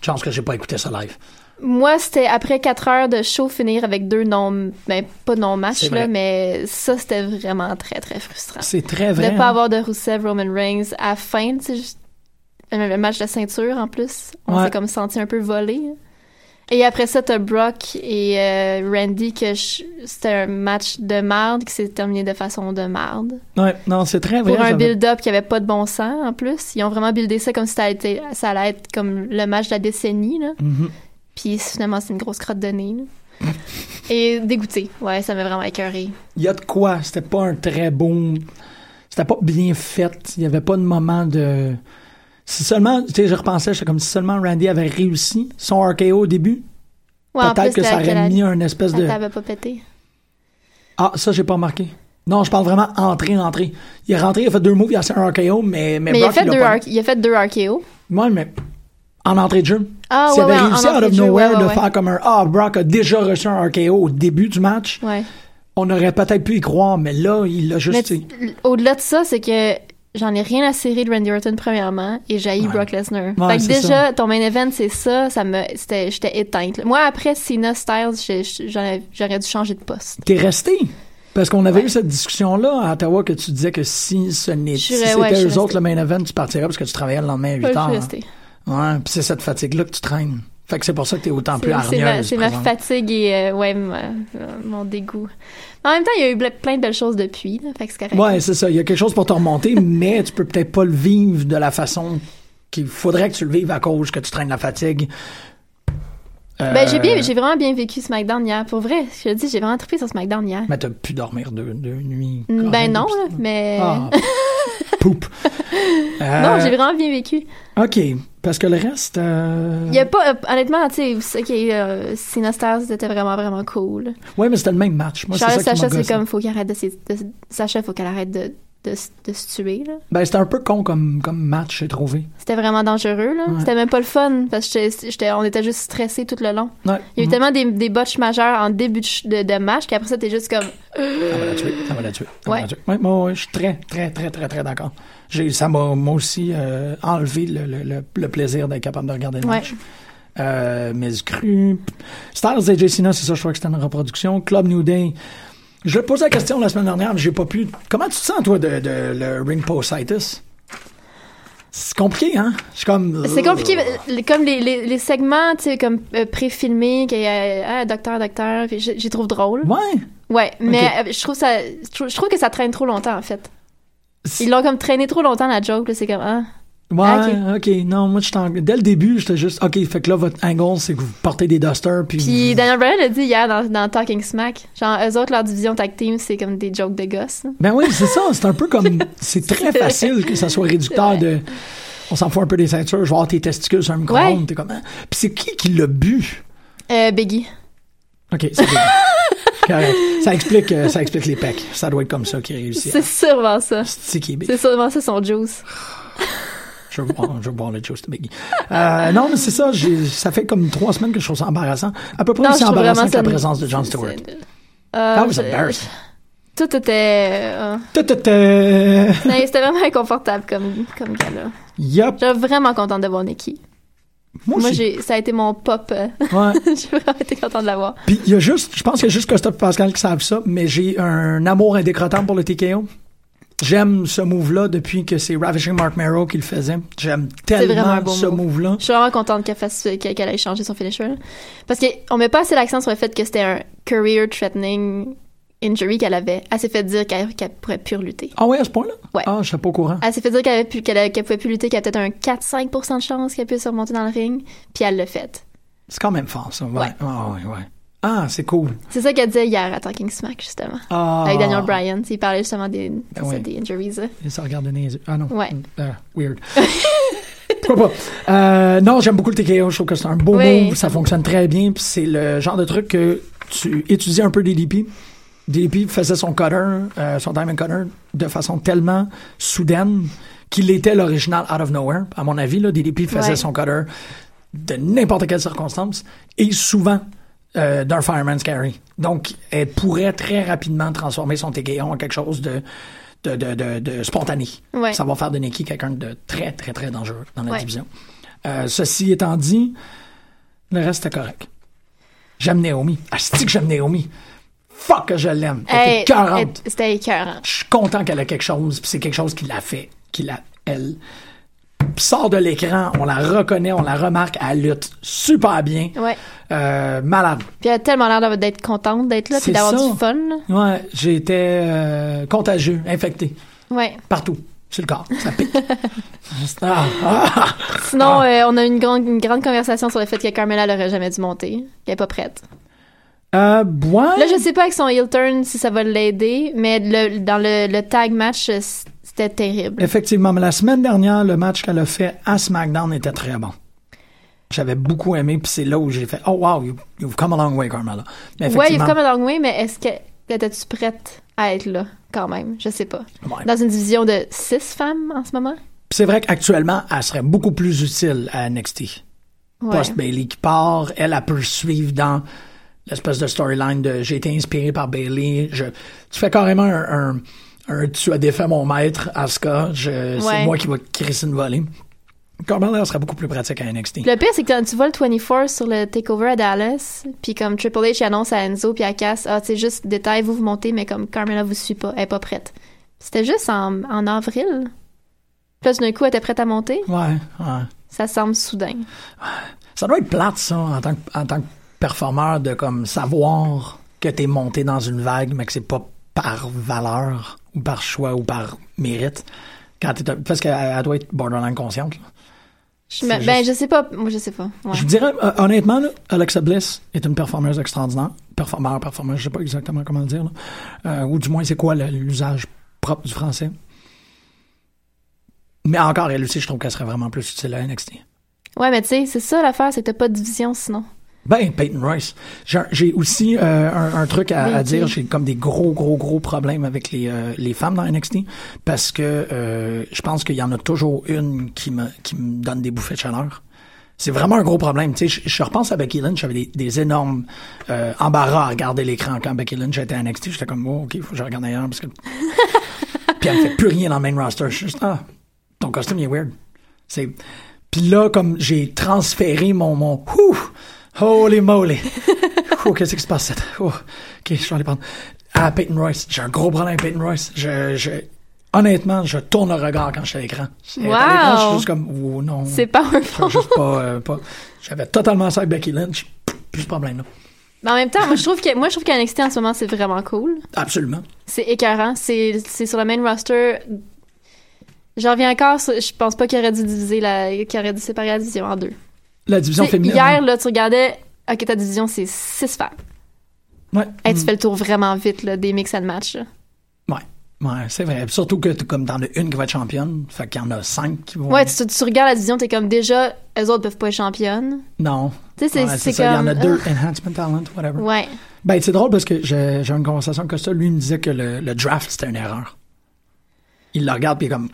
Chance que j'ai pas écouté ça live.
Moi, c'était après quatre heures de show finir avec deux non, ben pas non match là, mais ça c'était vraiment très très frustrant.
C'est très vrai.
De pas
hein?
avoir de Rusev Roman Reigns à la fin, tu sais, juste- un match de ceinture en plus, on
Ouais.
s'est comme senti un peu volé. hein. Et après ça, t'as Brock et euh, Randy que je- c'était un match de marde qui s'est terminé de façon de marde.
Ouais, non, c'est très vrai.
Pour un build-up qui avait pas de bon sens en plus, ils ont vraiment buildé ça comme si ça allait être, ça allait être comme le match de la décennie là.
Mhm.
Puis finalement, c'est une grosse crotte de nez. là. Et dégoûté. Ouais, ça m'a vraiment écœuré.
Il y a de quoi? C'était pas un très beau. C'était pas bien fait. Il y avait pas de moment de. Si seulement, tu sais, je repensais, j'étais comme si seulement Randy avait réussi son RKO au début,
Ouais,
peut-être que ça aurait
la-
mis un espèce
la
de.
table a pas pété.
Ah, ça, j'ai pas remarqué. Non, je parle vraiment entrer, entrer. Il est rentré, il a fait deux moves, il a fait un RKO, mais, mais,
Mais il a,
Brock,
fait
l'a
deux
pas.
Il a fait deux RKO.
Ouais, mais en entrée de jeu.
Ah,
S'il
ouais,
avait
ouais,
réussi out
entrée
of
jeu,
nowhere
ouais,
de faire comme un Ah, Brock a déjà reçu un RKO au début du match,
Ouais.
on aurait peut-être pu y croire, mais là, il l'a juste.
au-delà de ça, c'est que j'en ai rien à serrer de Randy Orton premièrement et j'ai
Ouais.
Brock Lesnar.
Ouais,
fait que déjà, ton main event, c'est ça, ça me, c'était, j'étais éteinte. Moi, après Cena Styles, j'aurais dû changer de poste.
T'es resté? Parce qu'on avait
Ouais.
eu cette discussion-là à Ottawa que tu disais que si ce
Je
si c'était eux autres le main event, tu partirais parce que tu travaillais le lendemain à 8
Ouais, je
heures. hein. Ouais, puis c'est cette fatigue-là que tu traînes. Fait que c'est pour ça que t'es autant plus
C'est ma,
hargneuse.
c'est ma
présente.
fatigue et euh, ouais, ma- euh, mon dégoût. En même temps, il y a eu plein de belles choses depuis, là, fait que c'est.
Ouais, c'est ça. Il y a quelque chose pour te remonter, mais tu peux peut-être pas le vivre de la façon qu'il faudrait que tu le vives à cause que tu traînes la fatigue. Euh,
Ben, j'ai bien, j'ai vraiment bien vécu SmackDown hier. Pour vrai, je te dis, j'ai vraiment trippé sur SmackDown hier.
Mais t'as pu dormir deux, deux nuits.
Mm, Ben non, là, mais...
Ah, poup. Euh,
Non, j'ai vraiment bien vécu.
OK, parce que le reste... euh,
Il y a pas, euh, honnêtement, tu sais, ok, euh, c'était vraiment, vraiment cool.
Ouais, mais c'était le même match. Moi, m'a
Sacha, c'est comme, faut qu'elle arrête de, de- Sacha, faut qu'elle arrête de, de, s- de se tuer. là.
Ben, c'était un peu con comme, comme match, j'ai trouvé.
C'était vraiment dangereux. là.
Ouais.
C'était même pas le fun parce que on était juste stressés tout le long.
Ouais.
Il y a eu
Mhm.
tellement des, des botches majeurs en début de, de, de match qu'après ça, t'es juste comme.
Ça va la tuer, ça va la tuer. ça va
Ouais.
la tuer. Ouais, moi, ouais, je suis très, très, très, très, très d'accord. Ça m'a, moi aussi, euh, enlevé le, le, le, le plaisir d'être capable de regarder le
Ouais.
match. Euh, Cru. Styles et Cena, c'est ça, je crois que c'était une reproduction. Club New Day. Je te posé la question la semaine dernière, mais j'ai pas pu. Comment tu te sens, toi, de, de le ring postitis? C'est compliqué, hein? Suis comme.
C'est compliqué, mais, comme les, les, les segments, tu sais, comme euh, pré-filmés, ah, docteur, docteur, puis j'y trouve drôle.
Ouais.
Ouais, mais euh, je trouve ça, je trouve, je trouve que ça traîne trop longtemps en fait. Ils l'ont comme traîné trop longtemps la joke, c'est comme ah.
Ouais,
Ah,
ok. Non, moi, j'étais en- dès le début, j'étais juste, ok, fait que là, votre angle, c'est que vous portez des dusters, puis.
Puis Daniel Bryan l'a dit hier dans, dans Talking Smack, genre eux autres leur division tag team, c'est comme des jokes de gosses.
Ben oui, c'est ça. C'est un peu comme. C'est très facile que ça soit réducteur de. On s'en fout un peu des ceintures, je avoir tes testicules sur un micro-ondes.
Ouais.
T'es comme. hein? Puis c'est qui qui l'a bu?
Euh, Biggie.
Ok, c'est bien. Ça explique, euh, ça explique les pecs. Ça doit être comme ça qu'il réussit.
C'est sûrement ça.
C'est
sûrement ça son juice.
Je veux boire, je boire le juice de Biggie. Euh, non, mais c'est ça. Ça fait comme trois semaines que je trouve ça embarrassant. À peu près aussi embarrassant que la présence de Jon Stewart.
Euh,
That was embarrassing.
Tout était. euh,
Ta-ta-ta.
mais C'était vraiment inconfortable comme, comme gars-là.
Yup.
J'étais vraiment contente de voir Nikki.
Moi,
Moi,
aussi.
j'ai, ça a été mon pop. euh,
Ouais.
j'ai vraiment été contente de l'avoir.
Puis il y a juste, je pense qu'il y a juste Christophe et Pascal qui savent ça, mais j'ai un amour indécrottable pour le TKO. J'aime ce move-là depuis que c'est Ravishing Mark Merrow qui le faisait. J'aime tellement ce
move.
move-là.
Je suis vraiment contente qu'elle fasse, qu'elle qu'elle ait changé son finisher. là. Parce qu'on met pas assez l'accent sur le fait que c'était un career-threatening injury qu'elle avait. Elle s'est fait dire qu'elle, pourrait plus lutter.
Ah ouais, à ce point-là?
Ouais.
Ah, je suis pas au courant.
Elle s'est fait dire qu'elle, qu'elle pouvait plus lutter, qu'elle a peut-être un 4-5% de chance qu'elle puisse remonter dans le ring. Puis elle l'a fait.
C'est quand même fort, ça. Ouais.
Ouais.
Ah, ouais, ouais. Ah, c'est cool.
C'est ça qu'elle disait hier à Talking Smack, justement.
Ah.
Avec Daniel Bryan. Il parlait justement des, ça,
ouais.
des injuries.
Et ça regarde les yeux. Ah non.
Ouais.
Euh, weird. Pourquoi pas? Euh, non, j'aime beaucoup le TKO. Je trouve que c'est un beau
Oui.
move. Ça fonctionne très bien. Puis c'est le genre de truc que tu étudies un peu DDP. DDP faisait son cutter, euh, son diamond cutter, de façon tellement soudaine qu'il était l'original out of nowhere. À mon avis, là, DDP faisait
Ouais.
son cutter de n'importe quelle circonstance et souvent euh, d'un fireman's carry. Donc, elle pourrait très rapidement transformer son TKO en quelque chose de, de, de, de, de spontané.
Ouais.
Ça va faire de Nikki quelqu'un de très, très, très dangereux dans la
Ouais.
division. Euh, ceci étant dit, le reste est correct. J'aime Naomi. Ah, c'est que j'aime Naomi. Fuck que je l'aime. Elle
Hey, C'était écœurant.
Je suis content qu'elle a quelque chose, puis c'est quelque chose qui l'a fait, qui l'a, elle sort de l'écran, on la reconnaît, on la remarque, elle lutte super bien,
Ouais.
euh, malade.
Puis elle a tellement l'air d'être contente d'être là, puis d'avoir du fun.
Ouais, j'ai été euh, contagieux, infecté,
Ouais.
partout, sur le corps, ça pique. Ah, ah.
Sinon, euh, on a eu une grande, une grande conversation sur le fait que Carmela l'aurait jamais dû monter. Elle est pas prête.
Euh, ouais.
Là, je sais pas avec son heel turn si ça va l'aider, mais le, dans le, le tag match, c'était terrible.
Effectivement, mais la semaine dernière, le match qu'elle a fait à SmackDown était très bon. J'avais beaucoup aimé, puis c'est là où j'ai fait « Oh wow, you- you've come a long way, Carmella. » Mais
Ouais, est comme a long way, mais est-ce que étais-tu prête à être là, quand même? Je sais pas.
ouais.
Dans une division de six femmes en ce moment?
C'est vrai qu'actuellement, elle serait beaucoup plus utile à NXT.
Ouais.
Post Bailey qui part, elle, elle peut suivre dans l'espèce de storyline de j'ai été inspiré par Bailey. Je, tu fais carrément un, un, un tu as défait mon maître, Asuka. Je, c'est moi qui va crisser une volée. Carmella serait beaucoup plus pratique à NXT.
Le pire, c'est que tu vois le 24 sur le takeover à Dallas, puis comme Triple H annonce à Enzo puis à Cass, ah, c'est juste détail, vous vous montez, mais comme Carmela vous suit pas, elle est pas prête. C'était juste en, en avril. Puis là, d'un coup, elle était prête à monter.
Ouais, ouais.
Ça semble soudain.
Ça doit être plate, ça, en tant que, en tant que performeur, de comme savoir que t'es monté dans une vague, mais que c'est pas par valeur, ou par choix, ou par mérite. Quand t'es, parce qu'elle elle doit être borderline consciente. là.
Je, ben, je sais pas. Moi, je sais pas. Ouais.
Je vous dirais, euh, honnêtement, là, Alexa Bliss est une performeuse extraordinaire. Performeur, performeuse, je sais pas exactement comment le dire. là. Euh, ou du moins, c'est quoi l'usage propre du français. Mais encore, elle aussi, je trouve qu'elle serait vraiment plus utile à NXT.
Ouais, mais tu sais, c'est ça l'affaire, c'est que t'as pas de division sinon.
Ben, Peyton Royce. J'ai- aussi euh, un, un truc à, à dire. J'ai comme des gros, gros, gros problèmes avec les, euh, les femmes dans NXT parce que euh, je pense qu'il y en a toujours une qui me, qui me donne des bouffées de chaleur. C'est vraiment un gros problème. Tu sais, je, je repense à Becky Lynch, j'avais des, des énormes euh, embarras à regarder l'écran quand Becky Lynch était à NXT. J'étais comme, oh, ok, faut que je regarde ailleurs parce que. Puis elle fait plus rien dans le main roster. Je suis juste, ah, ton costume il est weird. C'est. Puis là, comme j'ai transféré mon mon, holy moly, oh, qu'est-ce qui se passe? Oh, ok, je vais aller prendre. Ah, Peyton Royce, j'ai un gros problème avec Peyton Royce. Je, je, honnêtement, je tourne le regard quand je suis à l'écran. Est à l'écran, Je suis
Wow.
juste comme, oh non.
C'est
Je
powerful.
suis juste pas, euh, pas- J'avais totalement ça avec Becky Lynch. Plus ce problème là.
Mais en même temps, moi je trouve que moi je trouve qu'à NXT en ce moment c'est vraiment cool.
Absolument.
C'est écœurant. C'est c'est sur le main roster. J'en reviens encore. Je pense pas qu'il aurait dû diviser la, qu'il aurait dû séparer la division en deux.
La division féminine.
Hier là, tu regardais. Ok, ta division c'est six femmes.
Ouais.
Hey, tu
Mm.
fais le tour vraiment vite là, des mix and match. là.
Ouais. Ouais, c'est vrai. Surtout que comme t'en as une qui va être championne, fait qu'il y en a cinq qui vont.
Ouais, tu, tu regardes la division, t'es comme déjà, eux autres peuvent pas être championnes.
Non.
Tu sais, c'est
Ouais, ça. Il y en a
comme-
deux. Enhancement talent, whatever.
Ouais.
Ben, c'est drôle parce que j'ai eu une conversation avec Costa. Lui, il me disait que le, le draft, c'était une erreur. Il le regarde, puis il est comme,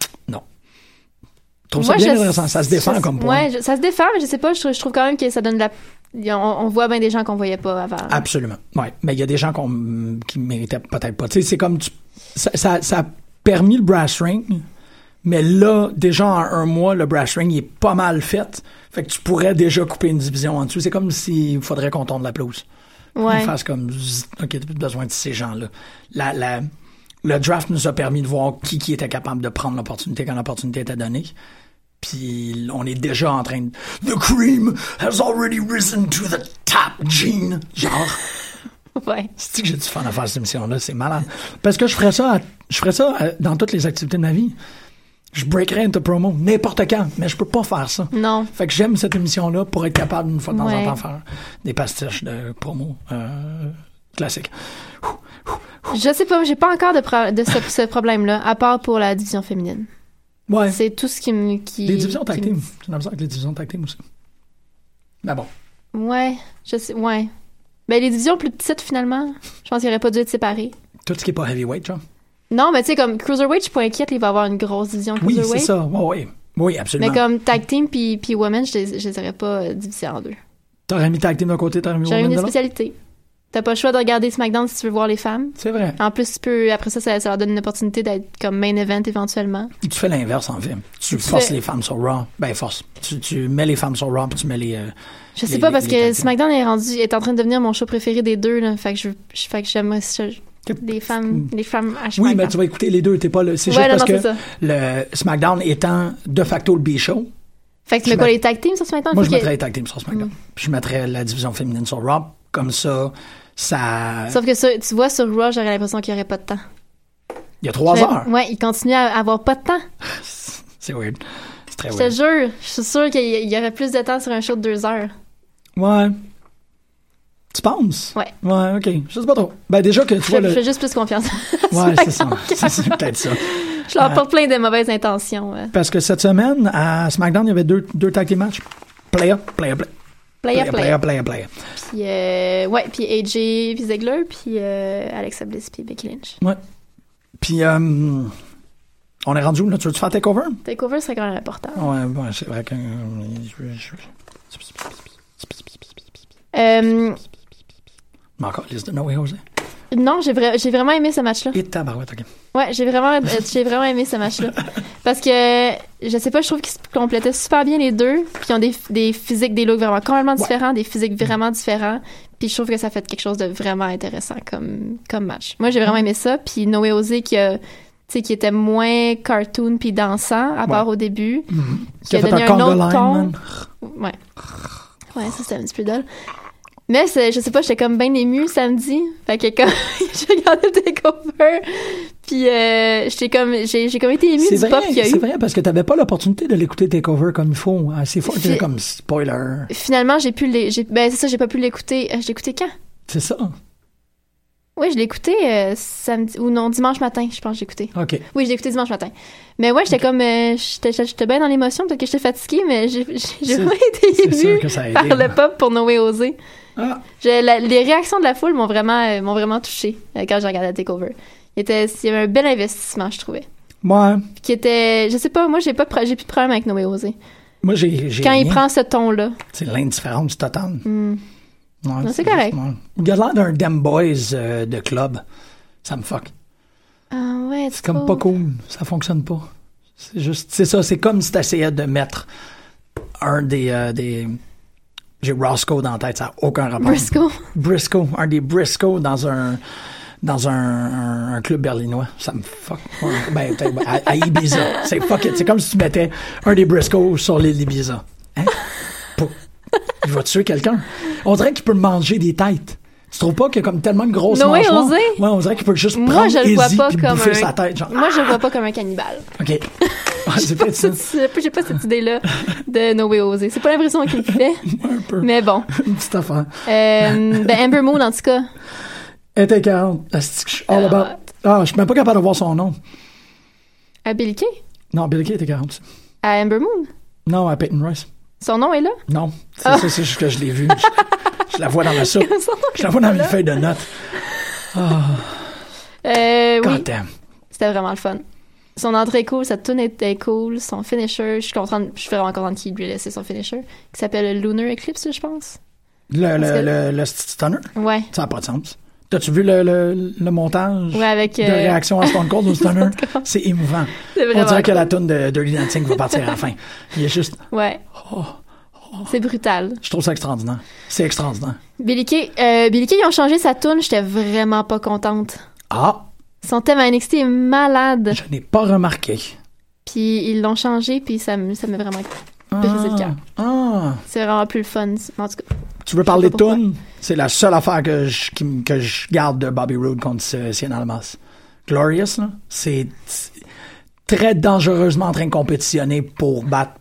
trouve ça
Moi,
bien
je-.
Ça se défend comme point.
Ouais, je- ça se défend, mais je sais pas, je trouve, je trouve quand même que ça donne de la. On, on voit bien des gens qu'on voyait pas avant.
Absolument. Ouais. Mais il y a des gens qu'on- qui méritaient peut-être pas. Tu sais, c'est comme tu- ça, ça, ça a permis le brass ring, mais là, déjà en un mois, le brass ring il est pas mal fait. Fait que tu pourrais déjà couper une division en dessous. C'est comme s'il faudrait qu'on tourne la pelouse.
Ouais.
On fasse comme OK, t'as plus besoin de ces gens-là. La, la, le draft nous a permis de voir qui, qui était capable de prendre l'opportunité quand l'opportunité était donnée. Puis on est déjà en train de The cream has already risen to the top, Gene. Genre.
Ouais.
C'est que j'ai du fun à faire cette émission-là, c'est malade. Parce que je ferais ça, à- je ferais ça à- dans toutes les activités de ma vie. Je breakerais into promo n'importe quand, mais je peux pas faire ça.
Non.
Fait que j'aime cette émission-là pour être capable une fois de temps
Ouais.
en temps faire des pastiches de promo euh, classiques.
Je sais pas, j'ai pas encore de, pro- de ce, ce problème-là, à part pour la division féminine.
Ouais.
C'est tout ce qui me. Qui,
Les divisions tag team. J'ai l'impression avec les divisions tag team aussi. Mais bon.
Ouais, je sais, ouais. Ben, les divisions plus petites, finalement, je pense qu'ils auraient pas dû être séparés.
Tout ce qui est pas heavyweight, genre.
Non, mais tu sais, comme Cruiserweight, je suis pas inquiète, il va avoir une grosse division
Oui,
Cruiserweight.
c'est ça. Ouais. Oui, absolument.
Mais comme tag team puis, puis women, je les, je les aurais pas euh, divisés en deux.
T'aurais mis tag team d'un côté, t'aurais mis
J'aurais
women
une
de l'autre?
spécialité. T'as pas le choix de regarder SmackDown si tu veux voir les femmes.
C'est vrai.
En plus, tu peux, après ça, ça, ça leur donne une opportunité d'être comme main event éventuellement.
Tu fais l'inverse en film. Tu,
Tu
forces
fais-
les femmes sur Raw. Ben, force. Tu, tu mets les femmes sur Raw, puis tu mets les. euh,
Je sais
Les-
pas parce
les
que. SmackDown est rendu, est en train de devenir mon show préféré des deux, là. Fait que je, je- fait que les femmes, les femmes à
Oui, mais tu vas écouter les deux. T'es pas le. C'est
Ouais,
juste
non,
parce
non,
que
ça.
le SmackDown étant de facto le B-show,
Fait que tu mets quoi, les tag teams sur SmackDown?
moi, je mettrais les tag teams sur SmackDown.
Mm.
Puis je mettrais la division féminine sur Raw. Comme ça, ça.
Sauf que sur- tu vois, sur Raw, j'aurais l'impression qu'il y aurait pas de temps.
Il y a trois heures.
Ouais, il continue à avoir pas de temps.
C'est weird. C'est très
Je te
weird.
jure, je suis sûre qu'il y aurait plus de temps sur un show de deux heures.
Ouais. Tu penses?
Ouais.
Ouais, ok. Je sais pas trop. Ben, déjà que tu
Je,
vois
je
le.
fais juste plus confiance.
Ouais, c'est ça. C'est peut-être ça.
Je leur porte plein de mauvaises intentions. ouais.
Parce que cette semaine, à SmackDown, il y avait deux, deux tag team matchs. Player, player, player.
Player,
Player,
player.
player.
Puis, euh, ouais, puis AJ, puis Ziggler, puis euh, Alexa Bliss, puis Becky Lynch.
Puis, euh, on est rendu où, là? Tu veux-tu faire takeover?
Takeover serait quand même important.
Ouais, ouais, c'est vrai que. euh,
Euh,
encore, liste de No Way Jose.
Non, j'ai vra- j'ai vraiment aimé ce match-là.
Et tabarouette, ok.
Ouais, j'ai vraiment, euh, j'ai vraiment aimé ce match-là. Parce que, je sais pas, je trouve qu'ils se complétaient super bien les deux. Puis ils ont des, des physiques, des looks vraiment complètement différents, des physiques vraiment différents. Puis je trouve que ça fait quelque chose de vraiment intéressant comme, comme match. Moi, j'ai vraiment aimé ça. Puis Noé Osé qui a, qui était moins cartoon puis dansant, à part au début.
Qui a
a
fait
donné
un
autre ton. Ouais. Ouais, ça, c'était un petit peu dull. Mais c'est- je sais pas, j'étais comme bien émue samedi. Fait que quand j'ai regardé le takeover, puis euh, j'étais comme, j'ai j'ai comme été émue
C'est
du pop
vrai,
qu'il y a
c'est
eu.
vrai, parce que t'avais pas l'opportunité de l'écouter takeover comme il faut. Assez fort,
Fi-
t'étais comme spoiler.
Finalement, j'ai pu les, j'ai- ben c'est ça, j'ai pas pu l'écouter. Euh, Je l'ai écouté quand?
C'est ça.
Oui, je l'ai écouté euh, samedi ou non dimanche matin, je pense que j'ai écouté.
OK.
Oui, j'ai écouté dimanche matin. Mais ouais, j'étais comme euh, j'étais bien dans l'émotion, peut-être que j'étais fatiguée, mais j'ai pas été émue
a
par le pop pour Noé Osé.
Ah,
Je- la- les réactions de la foule m'ont vraiment euh, m'ont vraiment touchée euh, quand j'ai regardé Takeover. Il était il y avait un bel investissement, je trouvais.
moi,
Qui était je sais pas, moi j'ai pas j'ai plus de problème avec Noé Osé.
moi j'ai.
Quand il
rien.
prend ce ton là.
C'est l'indifférence totale.
Hmm.
Ouais,
Non, c'est correct.
Il a l'air d'un Dem Boys euh, de club. Ça me fuck.
Ah ouais,
C'est comme pas cool. Ça fonctionne pas. C'est juste, c'est ça. C'est comme si t'essayais de mettre un des, euh, des, j'ai Roscoe dans la tête. Ça n'a aucun rapport.
Briscoe.
Briscoe. Un des Briscoe dans un, dans un, un, un club berlinois. Ça me fuck. Ben, ben, à, à Ibiza. C'est fuck it. C'est comme si tu mettais un des Briscoe sur l'île d'Ibiza. Hein? Il va tuer quelqu'un. On dirait qu'il peut manger des têtes. Tu trouves pas qu'il y a comme tellement de grosses
Noé
mâchoires?
Osé?
Ouais, on dirait qu'il peut juste
Moi,
prendre
je le vois pas
puis
comme
bouffer
un
sa tête. Genre,
Moi, je le vois pas comme un cannibale.
OK. Ça.
J'ai pas cette idée-là de Noé Osé. C'est pas l'impression qu'il me fait,
Un peu.
mais bon.
Une petite affaire.
Euh, ben Amber Moon, en tout cas.
Elle était 40. Asti que je suis all about. Ah, je suis même pas capable de voir son nom.
À Billy Kay?
Non, Bill Kay était 40.
À Amber Moon?
Non, à Peyton Royce.
Son nom est là?
Non. C'est
Ah.
juste que je l'ai vu. Je, je la vois dans ma soupe. Je la vois dans mes feuilles de notes.
Euh, oui,
God damn.
c'était vraiment le fun. Son entrée est cool, sa tune était cool, son finisher, je suis contente, je suis vraiment contente qu'il lui ait laissé son finisher, qui s'appelle le Lunar Eclipse, je pense.
Le, le,
que-
le, le stunner,
Ouais.
ça n'a pas de sens. T'as-tu vu le, le, le montage
Ouais, avec.
de
euh,
réaction à Stone Cold au stunner? C'est émouvant.
c'est
On dirait que la tune de Dirty Dancing va partir à la fin. Il est juste...
Ouais.
Oh,
C'est brutal.
je trouve ça extraordinaire. C'est extraordinaire.
Billy Kay, euh, Billy Kay, ils ont changé sa tune, j'étais vraiment pas contente.
Ah,
Son thème à NXT est malade.
je n'ai pas remarqué.
Puis ils l'ont changé, puis ça me ça m'a vraiment. Brisé le cœur.
Ah,
C'est vraiment plus le fun. En tout cas,
tu veux parler de tunes? C'est la seule affaire que je, qui que je garde de Bobby Roode contre Cien Almas. Glorious, là, c'est c'est très dangereusement en train de compétitionner pour battre.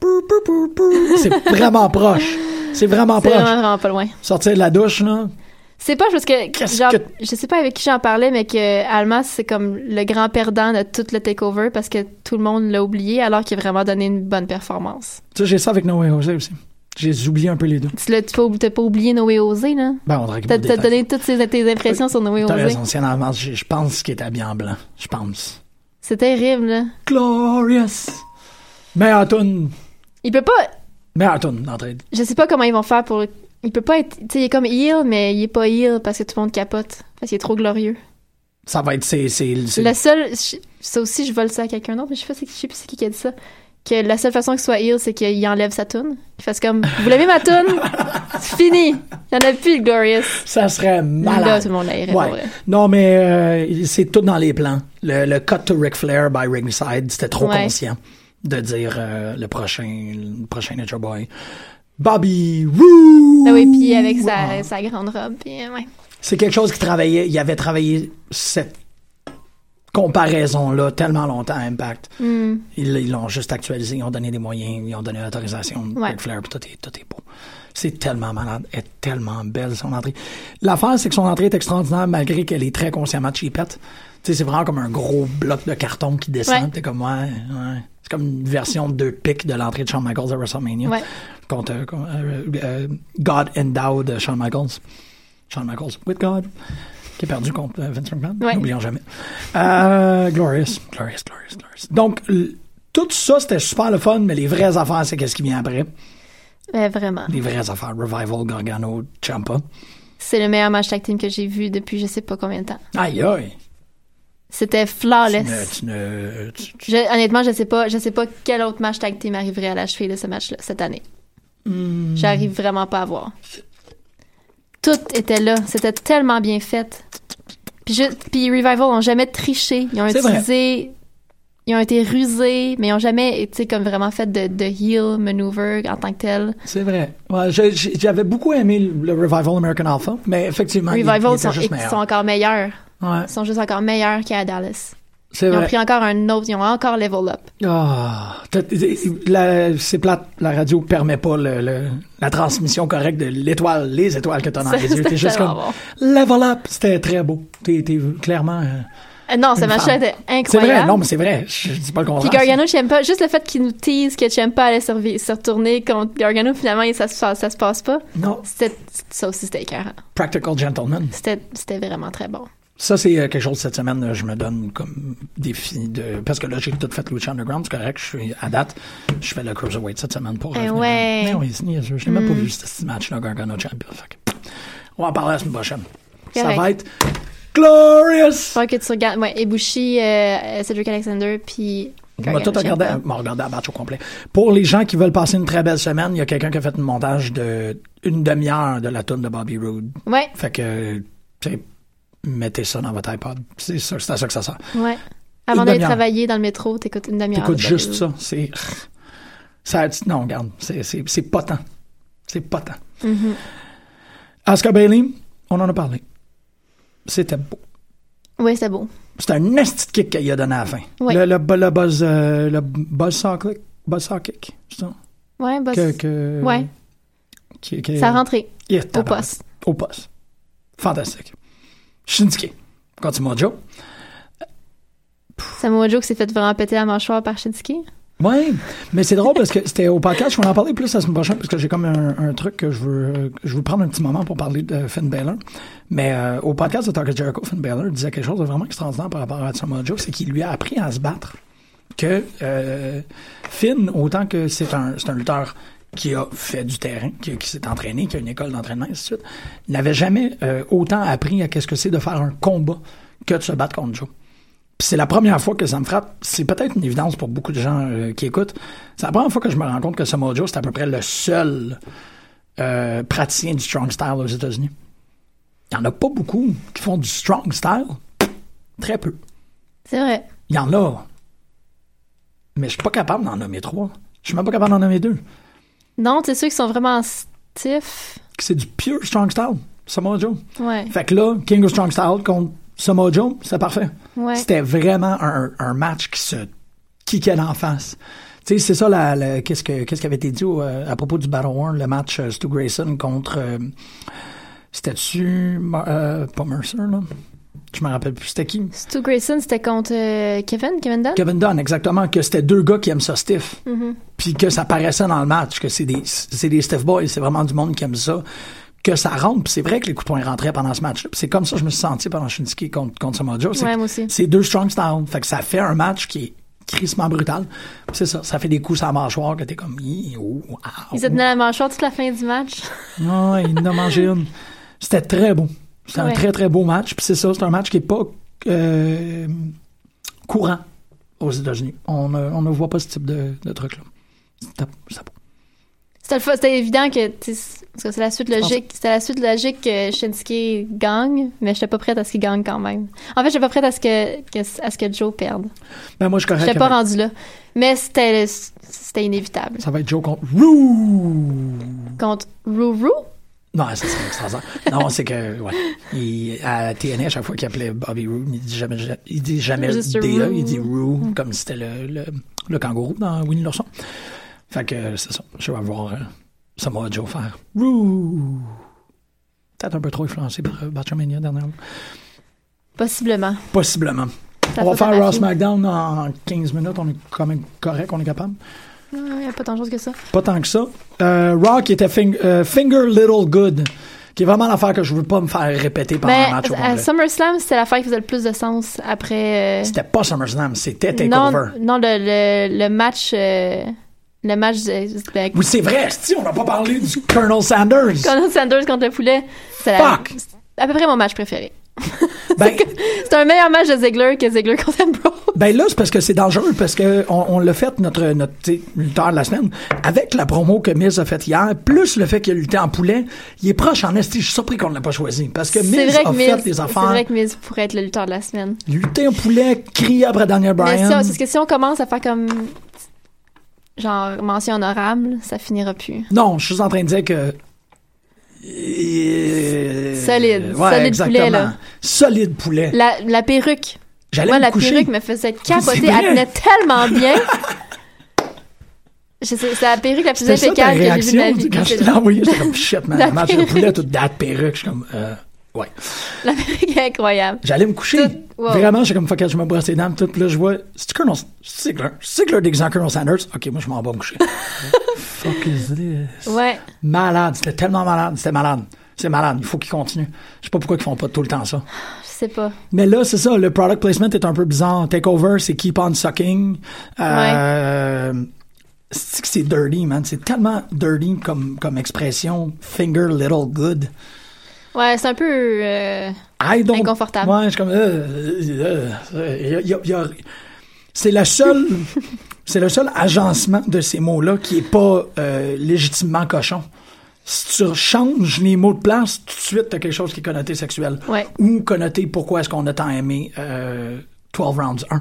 C'est vraiment proche. C'est vraiment
c'est
proche.
vraiment, vraiment pas loin.
Sortir de la douche, là.
C'est pas parce que,
Qu'est-ce
genre,
que-
je sais pas avec qui j'en parlais, mais que Almas, c'est comme le grand perdant de tout le takeover parce que tout le monde l'a oublié alors qu'il a vraiment donné une bonne performance.
Tu sais, j'ai ça avec Noé José aussi. J'ai oublié un peu les deux.
Tu l'as pas, t'as pas oublié Noé Osé, là?
Ben, on
T'as t'as donné toutes ces- tes impressions sur Noé
T'as
Osé?
raison, Cien Almas, je je pense qu'il est habillé en blanc. Je pense.
C'est terrible, là.
Glorious. Meilleure tune.
Il peut pas,
Meilleure tune d'entrée.
je sais pas comment ils vont faire pour, il peut pas être, tu sais, il est comme heel, mais il est pas heel parce que tout le monde capote. Parce qu'il est trop glorieux.
Ça va être... C'est... c'est- c'est-
La seule, je- ça aussi, je vole ça à quelqu'un d'autre, mais je sais pas, c'est- je sais plus c'est qui qui a dit ça. Que la seule façon qu'il soit heel, c'est qu'il enlève sa toune. Qu'il fasse comme, vous l'avez ma toune? C'est fini! Il y en a plus, le Glorious.
Ça serait
Là,
malade.
tout le monde
Ouais.
pour vrai.
Non, mais euh, c'est tout dans les plans. Le, le cut to Ric Flair by Ringside, c'était trop
Ouais.
conscient de dire euh, le prochain le prochain Nature Boy. Bobby Roode!
Ah oui, puis avec sa,
Ah.
sa grande robe, puis ouais.
C'est quelque chose qui travaillait, il avait travaillé cette comparaison-là tellement longtemps à Impact.
Hmm.
Ils l'ont juste actualisé, ils ont donné des moyens, ils ont donné l'autorisation de
Ouais.
Ric Flair, puis tout est, tout est beau. C'est tellement malade, elle est tellement belle son entrée. L'affaire, c'est que son entrée est extraordinaire malgré qu'elle est très consciemment cheapette. Tu sais, c'est vraiment comme un gros bloc de carton qui descend.
Ouais.
T'es comme, ouais, ouais. C'est comme une version de deux pics de l'entrée de Shawn Michaels à WrestleMania.
Ouais.
Contre, euh, euh, euh, God Endowed de Shawn Michaels. Shawn Michaels with God. Qui est perdu contre euh, Vince McMahon.
Ouais.
N'oublions jamais. Euh, glorious, glorious, glorious, glorious. Donc, tout ça, c'était super le fun, mais les vraies affaires, c'est qu'est-ce qui vient après?
Euh, vraiment.
Les vraies affaires. Revival, Gargano, Champa.
C'est le meilleur match tag team que j'ai vu depuis je sais pas combien de temps.
Aïe, aïe.
C'était
Tu
flawless.
ne, tu ne, tu- tu-
Je- honnêtement, je sais pas, je sais pas quel autre match tag team arriverait à la cheville de ce match-là cette année.
Hmm.
J'arrive vraiment pas à voir. Tout était là, c'était tellement bien fait. Puis, je- puis Revival ont jamais triché, ils ont
vrai.
utilisé, ils ont été rusés, mais ils ont jamais été comme vraiment fait de, de heel maneuver en tant que tel.
c'est vrai. Ouais, J'avais beaucoup aimé le Revival American Alpha, mais effectivement,
Revival
était
sont,
juste
ils
meilleur.
sont encore meilleurs,
Ouais.
ils sont juste encore meilleurs qu'à Dallas.
C'est
Ils ont
vrai.
pris encore un autre, ils ont encore level up.
Ah, c'est plate, la radio permet pas le, le- la transmission correcte de l'étoile, les étoiles que t'as dans les yeux. T'es juste comme, level up, c'était très beau. T'es, clairement, euh,
non, ce match-là était
c'est
incroyable.
vrai, non, mais c'est vrai, je, je dis pas le
Puis
contraire.
Gargano, j'aime pas. Juste le fait qu'il nous tease que allait se, revi- se retourner contre Gargano, finalement, ça se, passe- ça se passe pas.
Non,
C'était, ça aussi, c'était écœurant.
Practical Gentleman.
C'était vraiment très bon.
Ça, c'est euh, quelque chose cette semaine, euh, je me donne comme défi de. Parce que là, j'ai tout fait Lucha Underground, c'est correct, je suis à date. Je fais le Cruiserweight cette semaine pour.
Eh
revenir.
ouais.
Mais oui. Je l'ai même pas
Mm.
vu, ce match-là, Gargano Champion. On va en parler la semaine prochaine. Ça va être glorious!
Faut que tu regardes, ouais, Ibushi, euh, Cedric Alexander, puis
On va tout regarder, regarder match au complet. Pour les gens qui veulent passer une très belle semaine, il y a quelqu'un qui a fait un montage de une demi-heure de la tune de Bobby Roode.
Ouais,
Fait que, mettez ça dans votre iPod. C'est ça, c'est à ça que ça sert.
ouais. Avant d'aller travailler dans le métro, t'écoutes une demi-heure.
T'écoutes juste ça. C'est, ça, non, regarde, c'est, pas tant. C'est pas tant.
Mhm.
Asuka Bailey, on en a parlé. C'était beau.
Ouais, c'était beau.
C'était un nasty kick qu'il a donné à la fin.
Oui.
Le, le, le buzz, euh, le buzz saw kick, buzz saw kick, c'est ça?
Ouais, bah,
Que, que,
ouais,
qui- qui-
ça a rentré
Yeah,
au poste.
Au poste. Fantastique. Shinsuke. Continue Joe.
Samoa Joe qui s'est fait vraiment péter la mâchoire par Shinsuke.
Oui, mais c'est drôle parce que c'était au podcast. Je vais en parler plus la semaine prochaine parce que j'ai comme un, un truc que je veux, je veux prendre un petit moment pour parler de Finn Balor. Mais euh, au podcast de Talk Jericho, Finn Balor disait quelque chose de vraiment extraordinaire par rapport à Samoa Joe, c'est qu'il lui a appris à se battre. Que euh, Finn, autant que c'est un, c'est un lutteur qui a fait du terrain, qui, qui s'est entraîné, qui a une école d'entraînement, ainsi de suite, n'avait jamais euh, autant appris à qu'est-ce que c'est de faire un combat que de se battre contre Joe. Puis c'est la première fois que ça me frappe. C'est peut-être une évidence pour beaucoup de gens euh, qui écoutent. C'est la première fois que je me rends compte que Samoa Joe, c'est à peu près le seul euh, praticien du strong style aux États-Unis. Il n'y en a pas beaucoup qui font du strong style. Très peu.
C'est vrai.
Il y en a. Mais je suis pas capable d'en nommer trois. Je suis même pas capable d'en nommer deux.
Non, c'est ceux qui sont vraiment stiff?
C'est du pure strong style. Samoa Joe.
Ouais,
Fait que là, King of Strong Style contre Samoa Joe, c'est parfait.
ouais.
C'était vraiment un, un match qui se kickait en face. Tu sais, c'est ça, la, la- qu'est-ce, que, qu'est-ce qui avait été dit euh, à propos du Battle War, le match euh, Stu Grayson contre. euh, c'était-tu. Pas Mercer, là? Je me rappelle plus. C'était qui
Stu Grayson, c'était contre euh, Kevin, Kevin Dunn?
Kevin Dunn, exactement. Que c'était deux gars qui aiment ça stiff.
Mhm.
Puis que ça paraissait dans le match, que c'est des, c'est des stiff boys. C'est vraiment du monde qui aime ça. Que ça rentre. Puis c'est vrai que les coups de poing rentraient pendant ce match-là. Puis c'est comme ça que je me suis senti pendant Shinsuke contre, contre Samoa Joe. C'est
Ouais, moi aussi.
c'est deux strong style. Fait que ça fait un match qui est crissement brutal. C'est ça. Ça fait des coups sur la mâchoire que t'es comme, oh, ah,
Il se tenait la mâchoire toute la fin du match.
oh. Ouais, il en a mangé une. C'était très beau. C'était un très, très beau match. Puis c'est ça. C'est un match qui est pas, euh, courant aux États-Unis. On ne, on ne voit pas ce type de, de truc-là. C'était c'était beau.
C'était évident que c'est la suite logique. C'était la suite logique que Shinsuke gagne, mais j'étais pas prête à ce qu'il gagne quand même. En fait, j'étais pas prête à ce que, que- à ce que Joe perde.
Ben, moi, je suis.
J'étais pas rendu là. Mais c'était c'était inévitable.
Ça va être Joe contre Roo.
Contre Ruru?
Non, ça, c'est extraordinaire. non, c'est que, ouais. Il, à TNA, à chaque fois qu'il appelait Bobby Roode, il dit jamais, il dit jamais DA, il dit Roo, comme si c'était le, le, le kangourou dans Winnie l'ourson. Fait que, c'est ça. Je vais voir euh, Samoa Joe faire Roo. Peut-être un peu trop influencé par euh, Botchamania dernièrement.
Possiblement.
Possiblement.
Ça
on va faire
ma fille.
SmackDown en 15 minutes. On est quand même correct, on est capable.
Il n'y a pas tant de choses que ça.
Pas tant que ça. Euh, qui était fing- euh, Finger Little Good, qui est vraiment l'affaire que je veux pas me faire répéter pendant
Mais
le match au
à. SummerSlam, c'était l'affaire qui faisait le plus de sens après. euh,
C'était pas SummerSlam, c'était TakeOver.
non, le, le, le match. euh, le match de,
Oui, c'est vrai, si on n'a pas parlé du Colonel Sanders.
Colonel Sanders contre le poulet. La-
Fuck!
c'est à peu près mon match préféré.
Ben,
C'est un meilleur match de Ziggler que Ziggler contre Ambrose.
ben là, c'est parce que c'est dangereux, parce que on, on l'a fait, notre, notre lutteur de la semaine, avec la promo que Miz a faite hier, plus le fait qu'il a lutté en poulet, il est proche en esti. Je suis surpris qu'on ne l'a pas choisi. Parce que
C'est
Miz a
que
fait des
c'est
affaires.
vrai que Miz pourrait être le lutteur de la semaine.
Lutter en poulet, crier après Daniel
Mais
Bryan.
ça, c'est parce que si on commence à faire comme genre mention honorable, ça finira plus.
Non, je suis en train de dire que. Euh,
Solide.
Ouais,
Solide
exactement.
poulet, là.
Solide poulet.
La, la perruque.
J'allais
Moi,
me
la
coucher.
perruque me faisait capoter. Elle tenait tellement bien. Je sais, c'est la perruque la plus impeccable que j'ai vue de ma vie.
quand je l'ai envoyé. J'étais comme shit, man.
La
de
perruque.
poulet, toute date perruque. Je suis comme, euh, ouais.
La perruque est incroyable.
J'allais me coucher.
Tout- wow.
Vraiment, j'étais comme, fuck, je me brosse les dents, tout. Puis là, je vois, c'est Colonel, c'est en Colonel Sanders. Ok, moi, je m'en vais me coucher. fuck is this?
Ouais.
Malade. C'était tellement malade. C'était malade. C'est malade. Il faut qu'ils continuent. Je sais pas pourquoi ils font pas tout le temps ça.
Je sais pas.
Mais là, c'est ça. Le product placement est un peu bizarre. Takeover, c'est keep on sucking. Euh, C'est que c'est dirty, man. C'est tellement dirty comme, comme expression. Finger little good.
Ouais, c'est un peu. euh. Inconfortable.
Ouais, je suis comme... euh, euh, euh, C'est la seule... c'est le seul agencement de ces mots-là qui est pas euh, légitimement cochon. Si tu changes les mots de place, tout de suite, t'as quelque chose qui est connoté sexuel.
Ouais.
Ou connoté pourquoi est-ce qu'on a tant aimé euh, 12 Rounds 1.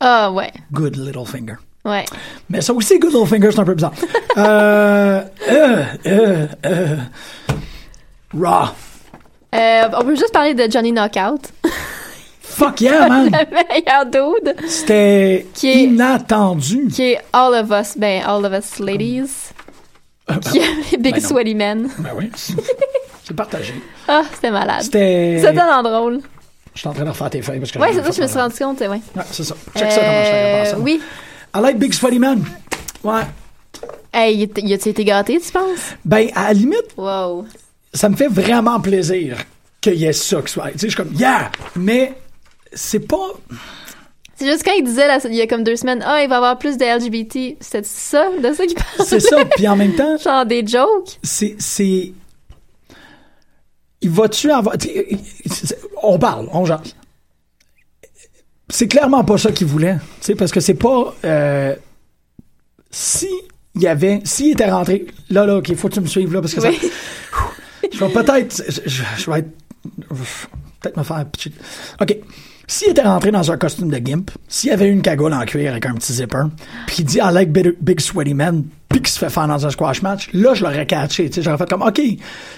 Ah, ouais.
Good Little Finger.
Ouais.
Mais ça aussi, Good Little Finger, c'est un peu bizarre. euh, euh, euh, euh, Raw.
Euh, on peut juste parler de Johnny Knockout.
Fuck yeah, man!
le meilleur dude.
C'était
Qui est-
inattendu.
Qui est All of Us, ben, All of Us Ladies. Qui est les Big
Ben.
Sweaty Men.
Ben oui, c'est partagé.
Ah, c'était malade.
C'était...
C'était tellement drôle.
Je suis en train de refaire tes feuilles parce que...
Ouais, c'est ça, je me suis rendu compte, ouais.
Ouais, c'est ça. Check ça comment je t'avais
Euh,
pensé.
oui.
I like Big Sweaty Man. Ouais.
Hey, y a-tu été gâté, tu penses?
Ben, à la limite,
Wow.
Ça me fait vraiment plaisir qu'il y ait ça qui soit. Tu sais, je suis comme, yeah! Mais c'est pas.
C'est juste quand il disait, là, il y a comme deux semaines, ah, il va y avoir plus de LGBT. C'était ça, de ça qu'il parlait?
C'est ça. Puis en même temps,
Genre des jokes?
c'est. c'est... Il va-tu avoir. c'est- On parle, on jase. C'est clairement pas ça qu'il voulait. Tu sais, parce que c'est pas. euh, si il y avait. S'il était rentré. Là, là, OK, faut que tu me suives, là, parce que
Oui.
ça. Je vais peut-être. Je, vais être. Peut-être me faire. OK. S'il était rentré dans un costume de Gimp, s'il avait une cagoule en cuir avec un petit zipper, puis il dit I like big, big sweaty men, puis qu'il se fait faire dans un squash match, là, je l'aurais catché. Tu sais, j'aurais fait comme OK,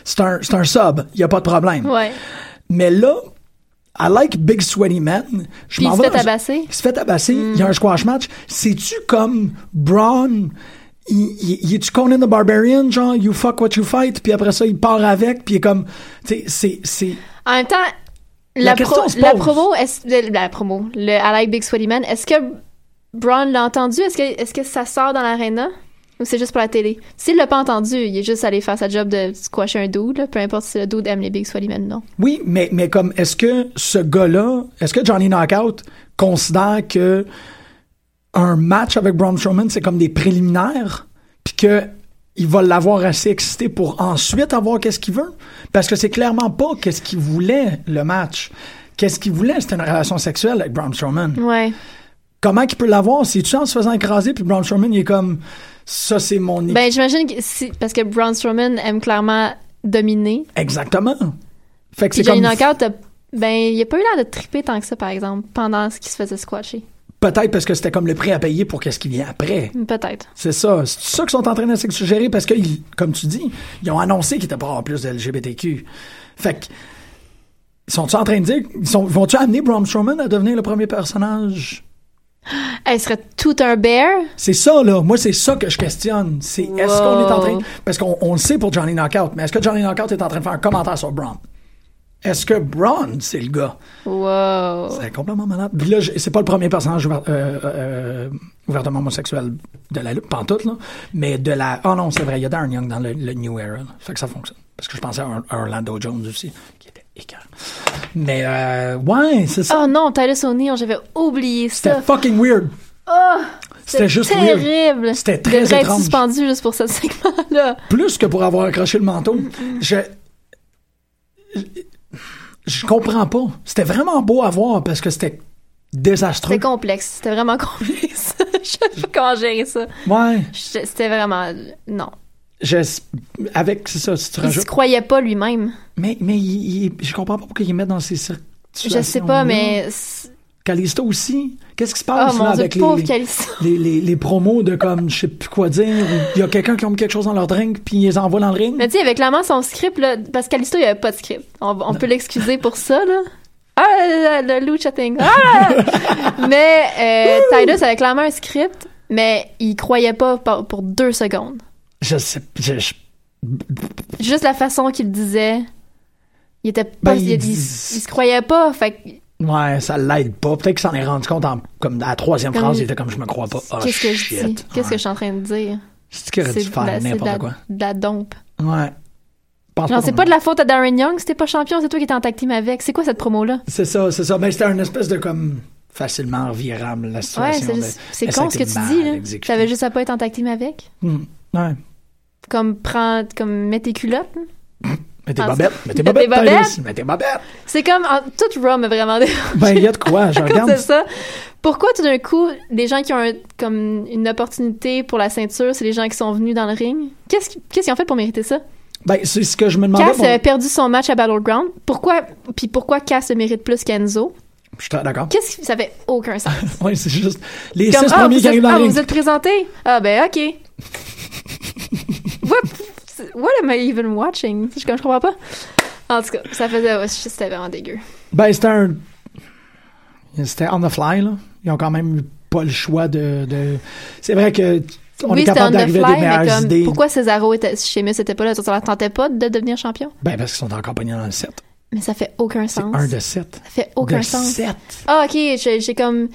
c'est un, un sub, il y a pas de problème.
Ouais.
Mais là, I like big sweaty men. Je
Puis il
m'en
se
vais
fait tabasser.
Il se fait tabasser. Il y a un squash match. C'est-tu comme Braun? Il, est-tu Conan the Barbarian, genre, you fuck what you fight, puis après ça, il part avec, puis il est comme, tu sais, c'est, c'est,
En même temps,
La
pro- promo, le- la promo, le I like Big Sweaty Man, est-ce que Braun l'a entendu? Est-ce que, est-ce que ça sort dans l'arena? Ou c'est juste pour la télé? S'il l'a pas entendu, il est juste allé faire sa job de squasher un dude, là, peu importe si le dude aime les Big Sweaty Men ou non.
Oui, mais, mais comme, est-ce que ce gars-là, est-ce que Johnny Knockout considère que un match avec Braun Strowman, c'est comme des préliminaires, puis que il va l'avoir assez excité pour ensuite avoir qu'est-ce qu'il veut? Parce que c'est clairement pas qu'est-ce qu'il voulait, le match. Qu'est-ce qu'il voulait, c'était une relation sexuelle avec Braun Strowman.
Ouais.
Comment qu'il peut l'avoir? C'est-tu en se faisant écraser, puis Braun Strowman, il est comme, ça, c'est mon...
Ben, j'imagine que si, parce que Braun Strowman aime clairement dominer.
Exactement. Fait que c'est
Johnny
comme...
Knockout, ben, il a pas eu l'air de triper tant que ça, par exemple, pendant ce qui se faisait squasher.
Peut-être parce que c'était comme le prix à payer pour qu'est-ce qui vient après.
Peut-être.
C'est ça. C'est ça qu'ils sont en train de se suggérer parce que, ils- comme tu dis, ils ont annoncé qu'il était pas avoir plus de LGBTQ. Fait que, ils sont en train de dire, ils sont, vont-tu amener Braun Strowman à devenir le premier personnage?
Elle serait tout un bear?
C'est ça, là. Moi, c'est ça que je questionne. C'est est-ce qu'on est en train. Parce qu'on on le sait pour Johnny Knockout, mais est-ce que Johnny Knockout est en train de faire un commentaire sur Braun? Est-ce que Braun, c'est le gars?
Wow.
C'est complètement malade. Puis là, c'est pas le premier personnage ouvert- euh, euh, ouvertement homosexuel de la lutte, pantoute, là. Mais de la. Oh non, c'est vrai, il y a Darren Young dans le, le New Era. là. Fait que ça fonctionne. Parce que je pensais à, Or- à Orlando Jones aussi, qui était écœurant. Mais, euh, ouais, c'est ça.
Oh non, Titus O'Neill, j'avais oublié
C'était
ça.
fucking weird.
Oh,
C'était juste weird.
terrible.
C'était très
être
étrange.
suspendu juste pour ce segment-là.
Plus que pour avoir accroché le manteau. Je. je- Je comprends pas. C'était vraiment beau à voir parce que c'était désastreux.
C'était complexe. C'était vraiment complexe. Je sais pas comment gérer ça.
Ouais.
C'était vraiment... Non.
Je, avec, c'est ça, si tu
Il se
rajoutes.
croyait pas lui-même.
Mais, mais il, il- je comprends pas pourquoi il met dans ces situations.
Je sais pas, mais...
Calisto aussi. Qu'est-ce qui se
Oh
passe là,
dieu,
avec les, les, les, les promos de comme, je sais plus quoi dire, il y a quelqu'un qui a mis quelque chose dans leur drink, puis ils les envoient dans le ring?
Mais tu sais, avec clairement son script, là, parce qu'Alisto, il y avait pas de script. On, on peut l'excuser pour ça, là. ah, le, lucha thing. Ah! mais euh, Titus avait clairement un script, mais il croyait pas pour, pour deux secondes.
Je sais. je- je-
Juste la façon qu'il disait, il était pas,
Ben,
il,
il
il-
dit-
il se croyait pas. Fait que,
ouais, ça l'aide pas. Peut-être qu'il s'en est rendu compte en, comme à la troisième
Comme-
phrase, il était comme je me crois pas. Oh,
qu'est-ce que je dis? Qu'est-ce
Ouais.
que je suis en train de dire?
C'est qu'il aurait dû faire n'importe quoi.
de la dompe.
Ouais. Pense
Non, c'est pas de la faute à Darren Young, c'était pas champion, c'est toi qui étais en tag team avec. C'est quoi cette promo-là?
C'est ça, c'est ça. Ben, c'était une espèce de comme facilement revirable la
Ouais,
situation.
juste- c'est con ce que tu dis. T'avais juste à pas être en tag team avec?
Hmm. Ouais.
Comme, prends, comme, mets tes culottes.
Mais
Ah,
tes bobette,
bobettes.
Titus. Mais t'es bobette.
C'est comme, en, tout m'a vraiment.
Ben, il y a de quoi, je regarde.
c'est ça. Pourquoi tout d'un coup, les gens qui ont un- comme une opportunité pour la ceinture, c'est les gens qui sont venus dans le ring? Qu'est-ce qu'est-ce qu'ils ont fait pour mériter ça?
Ben, c'est ce que je me demandais.
Cass
bon,
avait perdu son match à Battleground. Pourquoi, puis pourquoi Cass le mérite plus qu'Enzo?
Je suis d'accord.
Qu'est-ce qui, ça fait aucun sens.
Oui, c'est juste. Les
Comme,
six
ah,
premiers
vous
qui arrivent dans
ah,
le
vous
ring.
êtes présenté? Ah, ben, ok. what, what am I even watching? Je, comme, je comprends pas. En tout cas, ça faisait, c'était vraiment dégueu.
Ben, c'était un. C'était on the fly, là. Ils ont quand même eu pas le choix de. de... C'est vrai que. On
oui,
est
c'était on
capable
the
d'arriver à
fly,
des meilleures
comme,
idées.
pourquoi Cesaro chez Miss était pas là? Ça leur tentait pas de devenir champion?
Ben, parce qu'ils sont encore pognés dans le 7.
Mais ça fait aucun
C'est
sens.
un de 7.
Ça fait aucun
de
sens.
7.
Ah, ok, j'ai comme.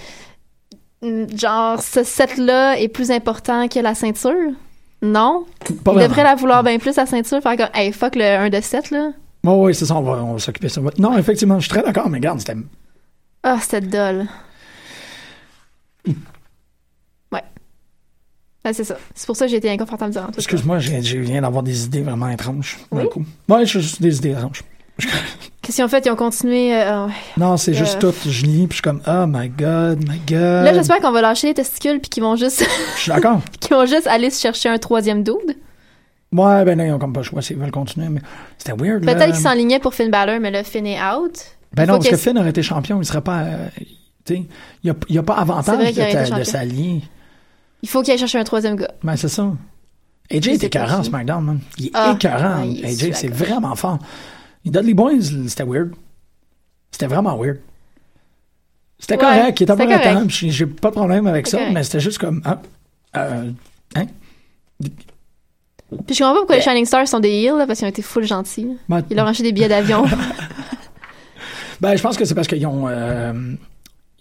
mm, Genre, ce set-là est plus important que la ceinture? Non?
Pas
Il devrait la vouloir bien plus, la ceinture. Faire comme, hey, fuck le 1 de 7, là.
Oh, oui, c'est ça, on va, on va s'occuper de ça. Non, effectivement, je suis très d'accord, mais regarde, c'était.
Ah, c'était dull. Ouais. Ouais, c'est ça. C'est pour ça que j'ai été inconfortable durant tout ça.
Excuse-moi, je viens d'avoir des idées vraiment étranges. d'un
Oui?
coup. Ouais, j'ai juste des idées étranges.
Qu'est-ce qu'ils ont fait? Ils ont continué. euh, ouais.
Non, c'est juste tout. Je lis, puis je suis comme, oh my god, my god.
Là, j'espère qu'on va lâcher les testicules puis qu'ils vont juste,
Je suis d'accord.
qu'ils vont juste aller se chercher un troisième dude.
Ouais, ben non, ils ont comme pas le choix s'ils veulent continuer, mais c'était weird.
Peut-être qu'ils s'enlignaient pour Finn Balor, mais là, Finn est out.
Ben non, parce que
que-
Finn aurait été champion, il serait pas. euh, tu sais, il y a, pas avantage de, de s'allier.
Il faut qu'il aille chercher un troisième gars.
Ben, c'est ça. AJ est
pas
écœurant,
qui.
SmackDown, man. Il est
Ah,
écœurant. AJ, c'est vraiment fort. Les Dudley Boys, c'était weird. C'était vraiment weird. C'était correct, il était pas temps, j'ai pas de problème avec ça,
correct.
mais c'était juste comme. Ah, euh, hein?
Puis je comprends pas pourquoi les Shining Stars sont des heels, là, parce qu'ils ont été full gentils.
Ben,
Ils leur ont acheté des billets d'avion.
ben, je pense que c'est parce qu'ils ont. euh,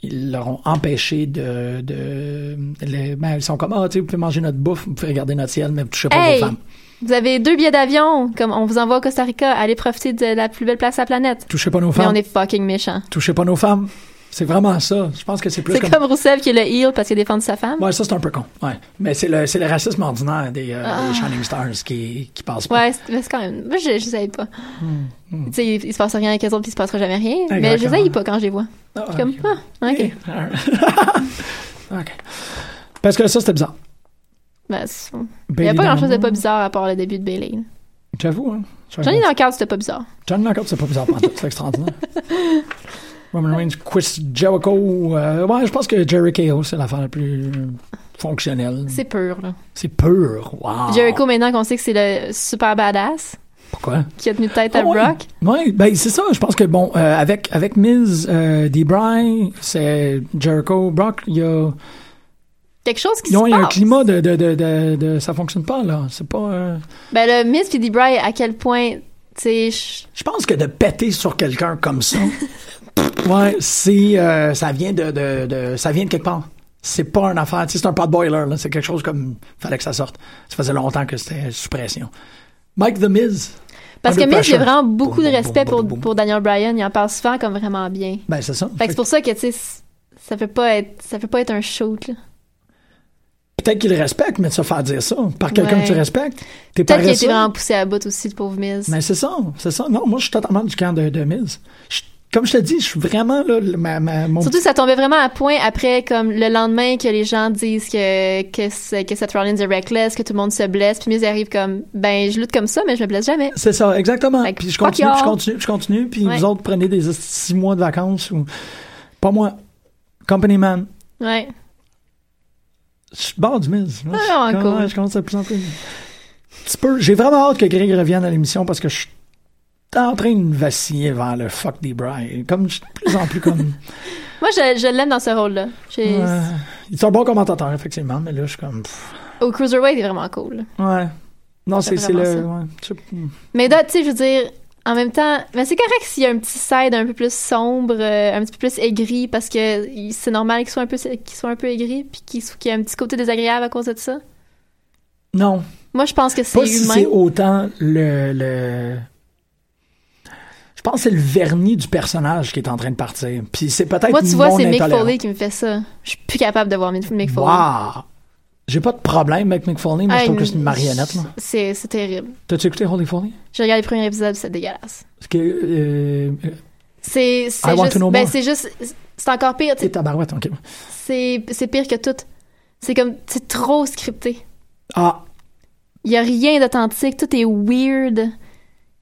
ils leur ont empêché de. de les- ben, ils sont comme, ah, tu sais, vous pouvez manger notre bouffe, vous pouvez regarder notre ciel, mais vous touchez pas
Hey!
vos femmes.
Vous avez deux billets d'avion, comme on vous envoie au Costa Rica, allez profiter de la plus belle place à la planète.
Touchez pas nos
Mais
femmes.
on est fucking méchants.
Touchez pas nos femmes. C'est vraiment ça. Je pense que c'est plus
C'est
comme.
comme Rousseff qui est le heel parce qu'il a défendu sa femme.
Ouais, ça, c'est un peu con. Ouais. Mais c'est le, le racisme ordinaire des, euh,
Ah.
des Shining Stars qui, qui passe pas.
Ouais, mais c'est quand même. Moi, je, je savais pas.
Hmm,
Tu sais, il, il se passe rien avec les autres, puis il se passera jamais rien. Mais
Exactement.
j'essaye pas quand je les vois. Je suis comme, ah, ok.
OK. Parce que ça, c'était bizarre.
Ben, il y a pas grand chose de pas bizarre à part le début de Bailey.
J'avoue, hein.
Johnny cadre, c'était pas bizarre.
Johnny Knockout, c'est pas bizarre C'est extraordinaire. Roman Reigns, Chris Jericho. euh, ouais, je pense que Jerry KO, c'est l'affaire la plus fonctionnelle.
C'est pur, là.
C'est pur. Wow.
Jericho, maintenant qu'on sait que c'est le super badass
Pourquoi?
qui a tenu tête à
Ah ouais.
Brock.
Oui, ben c'est ça. Je pense que bon, euh, avec avec Miz, euh, D-Bry, c'est Jericho, Brock, il y a
Quelque chose qui
ils ont
se
il y a un
passe.
climat de, de, de, de, de- ça fonctionne pas là. C'est pas. euh,
Ben, le Miss puis D-Bry, à quel point, tu sais, je-
pense que de péter sur quelqu'un comme ça, ouais, c'est euh, ça vient de, de, de ça vient de quelque part. C'est pas une affaire, c'est un pot boiler là. C'est quelque chose comme fallait que ça sorte. Ça faisait longtemps que c'était sous pression. Mike the Miz.
Parce que Miz,
pressure.
vraiment beaucoup
Boum,
de respect
boum,
pour,
boum,
pour Daniel Bryan. Il en parle souvent comme vraiment bien.
Ben c'est ça.
Fait que c'est pour ça que, tu sais, ça peut pas être, ça peut pas être un shoot, là.
Peut-être qu'il le respecte, mais de se faire dire ça par quelqu'un
Ouais.
que tu respectes, t'es
Peut-être qu'il a été vraiment poussé à bout aussi, le pauvre Miz.
Mais c'est ça, c'est ça. Non, moi, je suis totalement du camp de, de. Je- comme je te dis, je suis vraiment là, le- ma, ma- mon
Surtout, ça tombait vraiment à point après, comme le lendemain que les gens disent que, que, que Seth Rollins est reckless, que tout le monde se blesse, puis Miz arrive comme, ben, je lutte comme ça, mais je me blesse jamais.
C'est ça, exactement.
Fait
Puis je continue, puis je continue, puis je continue, puis
Ouais.
vous autres prenez des six mois de vacances ou pas moi. Company man.
Ouais.
Je suis bord du. Là,
Ah,
je,
non,
commence-
cool.
je commence à plus en plus. Petit peu. J'ai vraiment hâte que Greg revienne à l'émission parce que je en train de vaciller vers le fuck des Bry. Comme, je suis de plus en plus comme.
Moi, je, je l'aime dans ce rôle-là.
Il est un bon commentateur, effectivement, mais là, je suis comme. pff,
Au Cruiserweight, il est vraiment cool.
Ouais. Non, c'est le. Ouais.
Mais là, tu sais, je veux dire, en même temps, mais c'est correct s'il y a un petit side un peu plus sombre, euh, un petit peu plus aigri, parce que c'est normal qu'il soit un peu, qu'il soit un peu aigri, puis qu'il y ait un petit côté désagréable à cause de ça?
Non.
Moi, je pense que c'est
Pas si
humain.
c'est autant le, le. Je pense que c'est le vernis du personnage qui est en train de partir. Puis c'est peut-être
Moi, tu vois, c'est Mick. Foley qui me fait ça. Je suis plus capable de voir Mick Mick Foley.
Wow! J'ai pas de problème avec Foley, mais je trouve que c'est une marionnette.
C'est c'est terrible.
T'as-tu écouté Holy Foley?
J'ai regardé le premier épisode, c'est dégueulasse.
Parce que. Euh, euh,
C'est
I
c'est
want
juste,
to know
ben c'est juste, c'est encore pire.
c'est tabarouette, ok.
C'est c'est pire que tout. C'est comme, c'est trop scripté.
Ah,
Il y a rien d'authentique, tout est weird.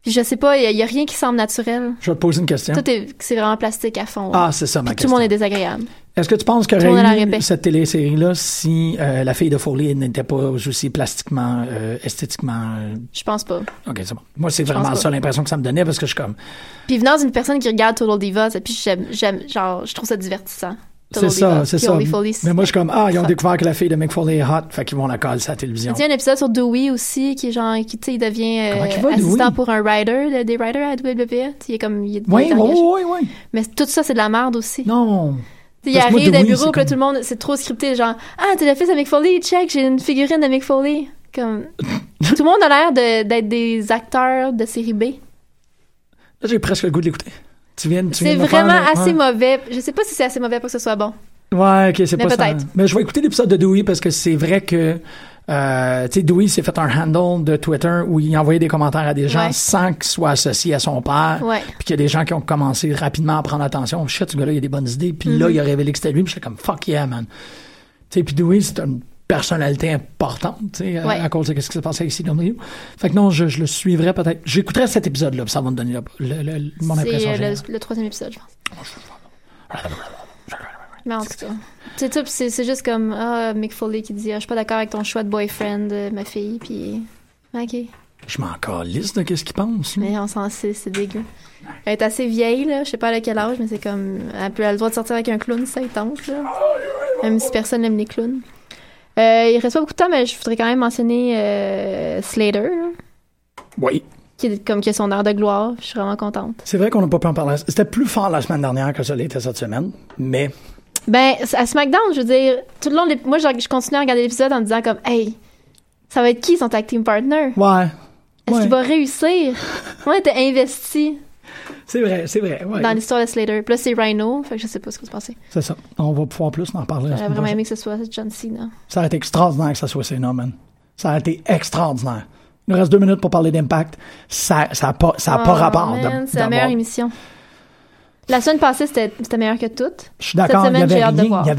Puis je sais pas, il y, a- il y a rien qui semble naturel.
je vais te poser une question.
Tout est, c'est vraiment plastique à fond.
Ah, c'est ça ma
Puis tout
question.
le monde est désagréable.
Est-ce que tu penses qu'il y
le à
aurait eu cette télésérie-là si euh, la fille de Foley n'était pas aussi plastiquement, euh, esthétiquement. euh,
Je pense pas.
Ok, c'est bon. Moi, c'est vraiment ça l'impression que ça me donnait parce que je suis comme.
Puis venant d'une personne qui regarde Total Divas, puis j'aime, j'aime, genre, je trouve ça divertissant.
C'est ça, c'est ça.
Foley,
Mais moi, je suis comme, ah, ils ont découvert que la fille de Mick Foley est hot, fait qu'ils vont la coller sur la télévision.
Il y a un épisode sur Dewey aussi, qui est genre, qui, tu sais, il devient euh,
va,
assistant
Dewey?
pour un rider, de- des riders à WWE. Il est comme, il est,
Oui, oui, oui, oui.
Mais tout ça, c'est de la merde aussi.
Non.
Il arrive dans le
Dewey,
bureau, puis
comme-
tout le monde, c'est trop scripté, genre, ah, t'es le fils de Mick Foley, check, j'ai une figurine de Mick Foley. Comme, tout le monde a l'air de- d'être des acteurs de série B.
Là, j'ai presque le goût de l'écouter. Tu viens, tu
C'est
faire,
vraiment assez
ouais.
mauvais. Je sais pas si c'est assez mauvais pour que ce soit bon.
Ouais, ok, c'est pas ça.
peut-être.
Mais je vais écouter l'épisode de Dewey parce que c'est vrai que, euh, tu sais, Dewey s'est fait un handle de Twitter où il envoyait des commentaires à des gens
Ouais.
sans qu'ils soient associés à son père. Puis qu'il y a des gens qui ont commencé rapidement à prendre attention. Shit, ce gars-là, il a des bonnes idées. Puis là,
Mhm.
il a révélé que c'était lui. Puis j'étais comme, fuck yeah, man. Tu sais, puis Dewey, c'est une personnalité importante, tu sais, à-
Ouais.
à, cause de ce qui s'est passé avec CW. Fait que non, je, je le suivrais peut-être. J'écouterais cet épisode-là, puis ça va me donner le- le- le- mon
C'est
impression.
euh,
générale.
le, le troisième épisode, je pense. Mais en tout cas, c'est tout, c'est c'est juste comme ah, Mick Foley qui dit ah, je suis pas d'accord avec ton choix de boyfriend, euh, ma fille, puis ok.
Je m'en calisse de qu'est-ce qu'il pense.
Mais on s'en sait, c'est dégueu. Elle est assez vieille là, je sais pas à quel âge, mais c'est comme elle peut elle a le droit de sortir avec un clown, ça y tente là. Même si personne n'aime les clowns. Euh, il reste pas beaucoup de temps, mais je voudrais quand même mentionner euh, Slater, là,
Oui.
qui est comme qui a son heure de gloire. Je suis vraiment contente.
C'est vrai qu'on n'a pas pu en parler. C'était plus fort la semaine dernière que ça l'était cette semaine, mais
Ben, à SmackDown, je veux dire, tout le long de moi, je, je continue à regarder l'épisode en me disant comme, hey, ça va être qui son tag team partner?
ouais.
Est-ce
Ouais.
qu'il va réussir? On était investi
C'est vrai, c'est vrai. Ouais.
dans l'histoire de Slater. Puis là, c'est Rhino, fait que je sais pas ce qui va se passer.
C'est ça. On va pouvoir plus en parler.
J'aurais vraiment aimé que ce soit John Cena.
Ça a été extraordinaire que ça soit Cena, man. Ça a été extraordinaire. Il nous reste deux minutes pour parler d'impact. Ça n'a ça a pas, ça a pas
Oh,
rapport.
man, C'est la meilleure émission. La semaine passée, c'était meilleur que toutes.
Je suis d'accord, il n'y avait,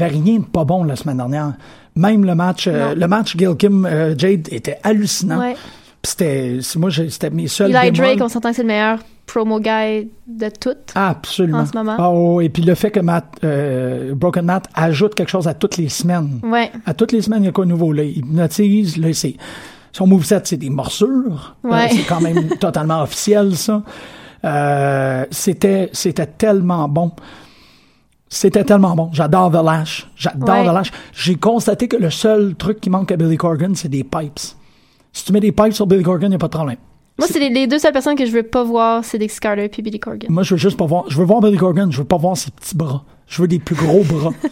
rien- de pas bon la semaine dernière. Même le match, euh, le match Gil Kim euh, Jade était hallucinant.
Ouais.
Puis C'était, moi, c'était mes seuls
Eli
bémols.
Drake, on s'entend que c'est le meilleur promo guy de toutes.
Absolument.
en ce moment.
Ah, oh, et puis le fait que Matt, euh, Broken Matt ajoute quelque chose à toutes les semaines.
Ouais.
À toutes les semaines, il y a quoi de nouveau? Là, il hypnotise, là, c'est, son moveset, c'est des morsures.
Ouais.
C'est quand même totalement officiel, ça. Euh, c'était, c'était tellement bon. C'était tellement bon. J'adore The Lash. J'adore
Ouais.
The Lash. J'ai constaté que le seul truc qui manque à Billy Corgan, c'est des pipes. Si tu mets des pipes sur Billy Corgan, il n'y a pas de problème.
Moi, c'est les, les deux seules personnes que je veux pas voir, c'est Dixie Carter puis Billy Corgan.
Moi, je veux juste pas voir. Je veux voir Billy Corgan, je veux pas voir ses petits bras. Je veux des plus gros bras.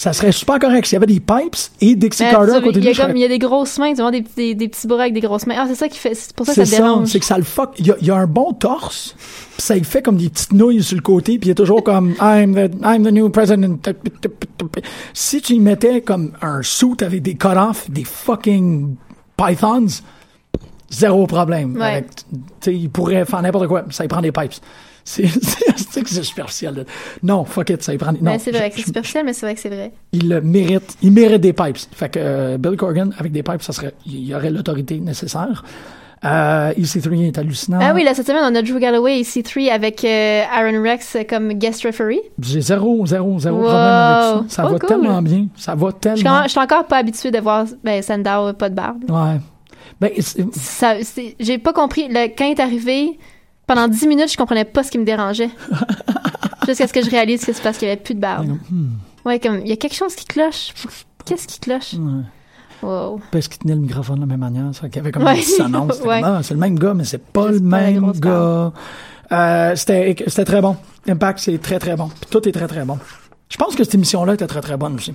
ça serait super correct s'il y avait des pipes et Dixie
Mais
Carter à côté
il
de
y,
lui. serais-
il y a des grosses mains, tu vois, des, des, des petits bras avec des grosses mains. Ah, c'est ça qui fait, c'est pour ça que ça
ça,
dérange.
c'est que ça le fuck. Il y, a, il y a un bon torse, pis ça il fait comme des petites nouilles sur le côté, puis il est toujours comme I'm the, I'm the new president. Si tu y mettais comme un suit avec des cut-offs, des fucking pythons, zéro problème.
Ouais.
Avec- il pourrait faire n'importe quoi, ça il prend des pipes. C'est superficiel. Non, fuck it, ça il prend des...
Ben,
Non,
c'est vrai c'est superficiel, mais c'est vrai que c'est vrai.
il le mérite. Il mérite des pipes. Fait que euh, Bill Corgan, avec des pipes, ça serait, il y aurait l'autorité nécessaire. Euh, EC3 est hallucinant.
Ah oui, là, cette semaine, on a Drew Galloway et C3 avec euh, Aaron Rex comme guest referee.
J'ai zéro, zéro, zéro
Wow.
problème avec ça. Ça
Oh,
va
cool.
tellement bien. Ça va
Je suis
tellement.
je suis encore pas habituée de voir ben, Sandow pas de barbe.
Ouais. Ben,
j'ai pas compris. Le, quand il est arrivé, Pendant 10 minutes, je comprenais pas ce qui me dérangeait. Jusqu'à ce que je réalise que c'est parce qu'il y avait plus de barbe.
Hmm.
Ouais, comme, il y a quelque chose qui cloche. Qu'est-ce qui cloche?
Ouais.
Wow.
Parce qu'il tenait le microphone de la même manière. Ça, qu'il y avait comme
Ouais.
une dissonance.
Ouais.
ah, c'est le même gars, mais c'est pas le même gars. Euh, c'était, c'était très bon. Impact, c'est très, très bon. Puis tout est très, très bon. Je pense que cette émission-là était très, très bonne aussi.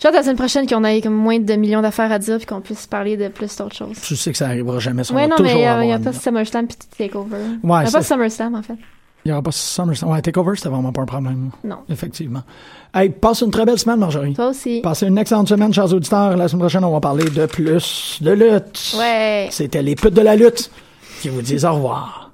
J'ai hâte la semaine prochaine qu'on ait comme moins de millions d'affaires à dire puis qu'on puisse parler de plus d'autres choses.
Tu sais que ça arrivera jamais. Ça
Ouais, non, mais il n'y a, y pas SummerSlam puis Takeover.
Ouais,
Il y a pas SummerSlam, en fait.
Il n'y aura pas SummerSlam. Ouais, Takeover, c'était vraiment pas un problème.
Non.
Effectivement. Hey, passe une très belle semaine, Marjorie.
Toi aussi.
Passez une excellente semaine, chers auditeurs. La semaine prochaine, on va parler de plus de lutte.
Ouais.
C'était les putes de la lutte qui vous disent au revoir.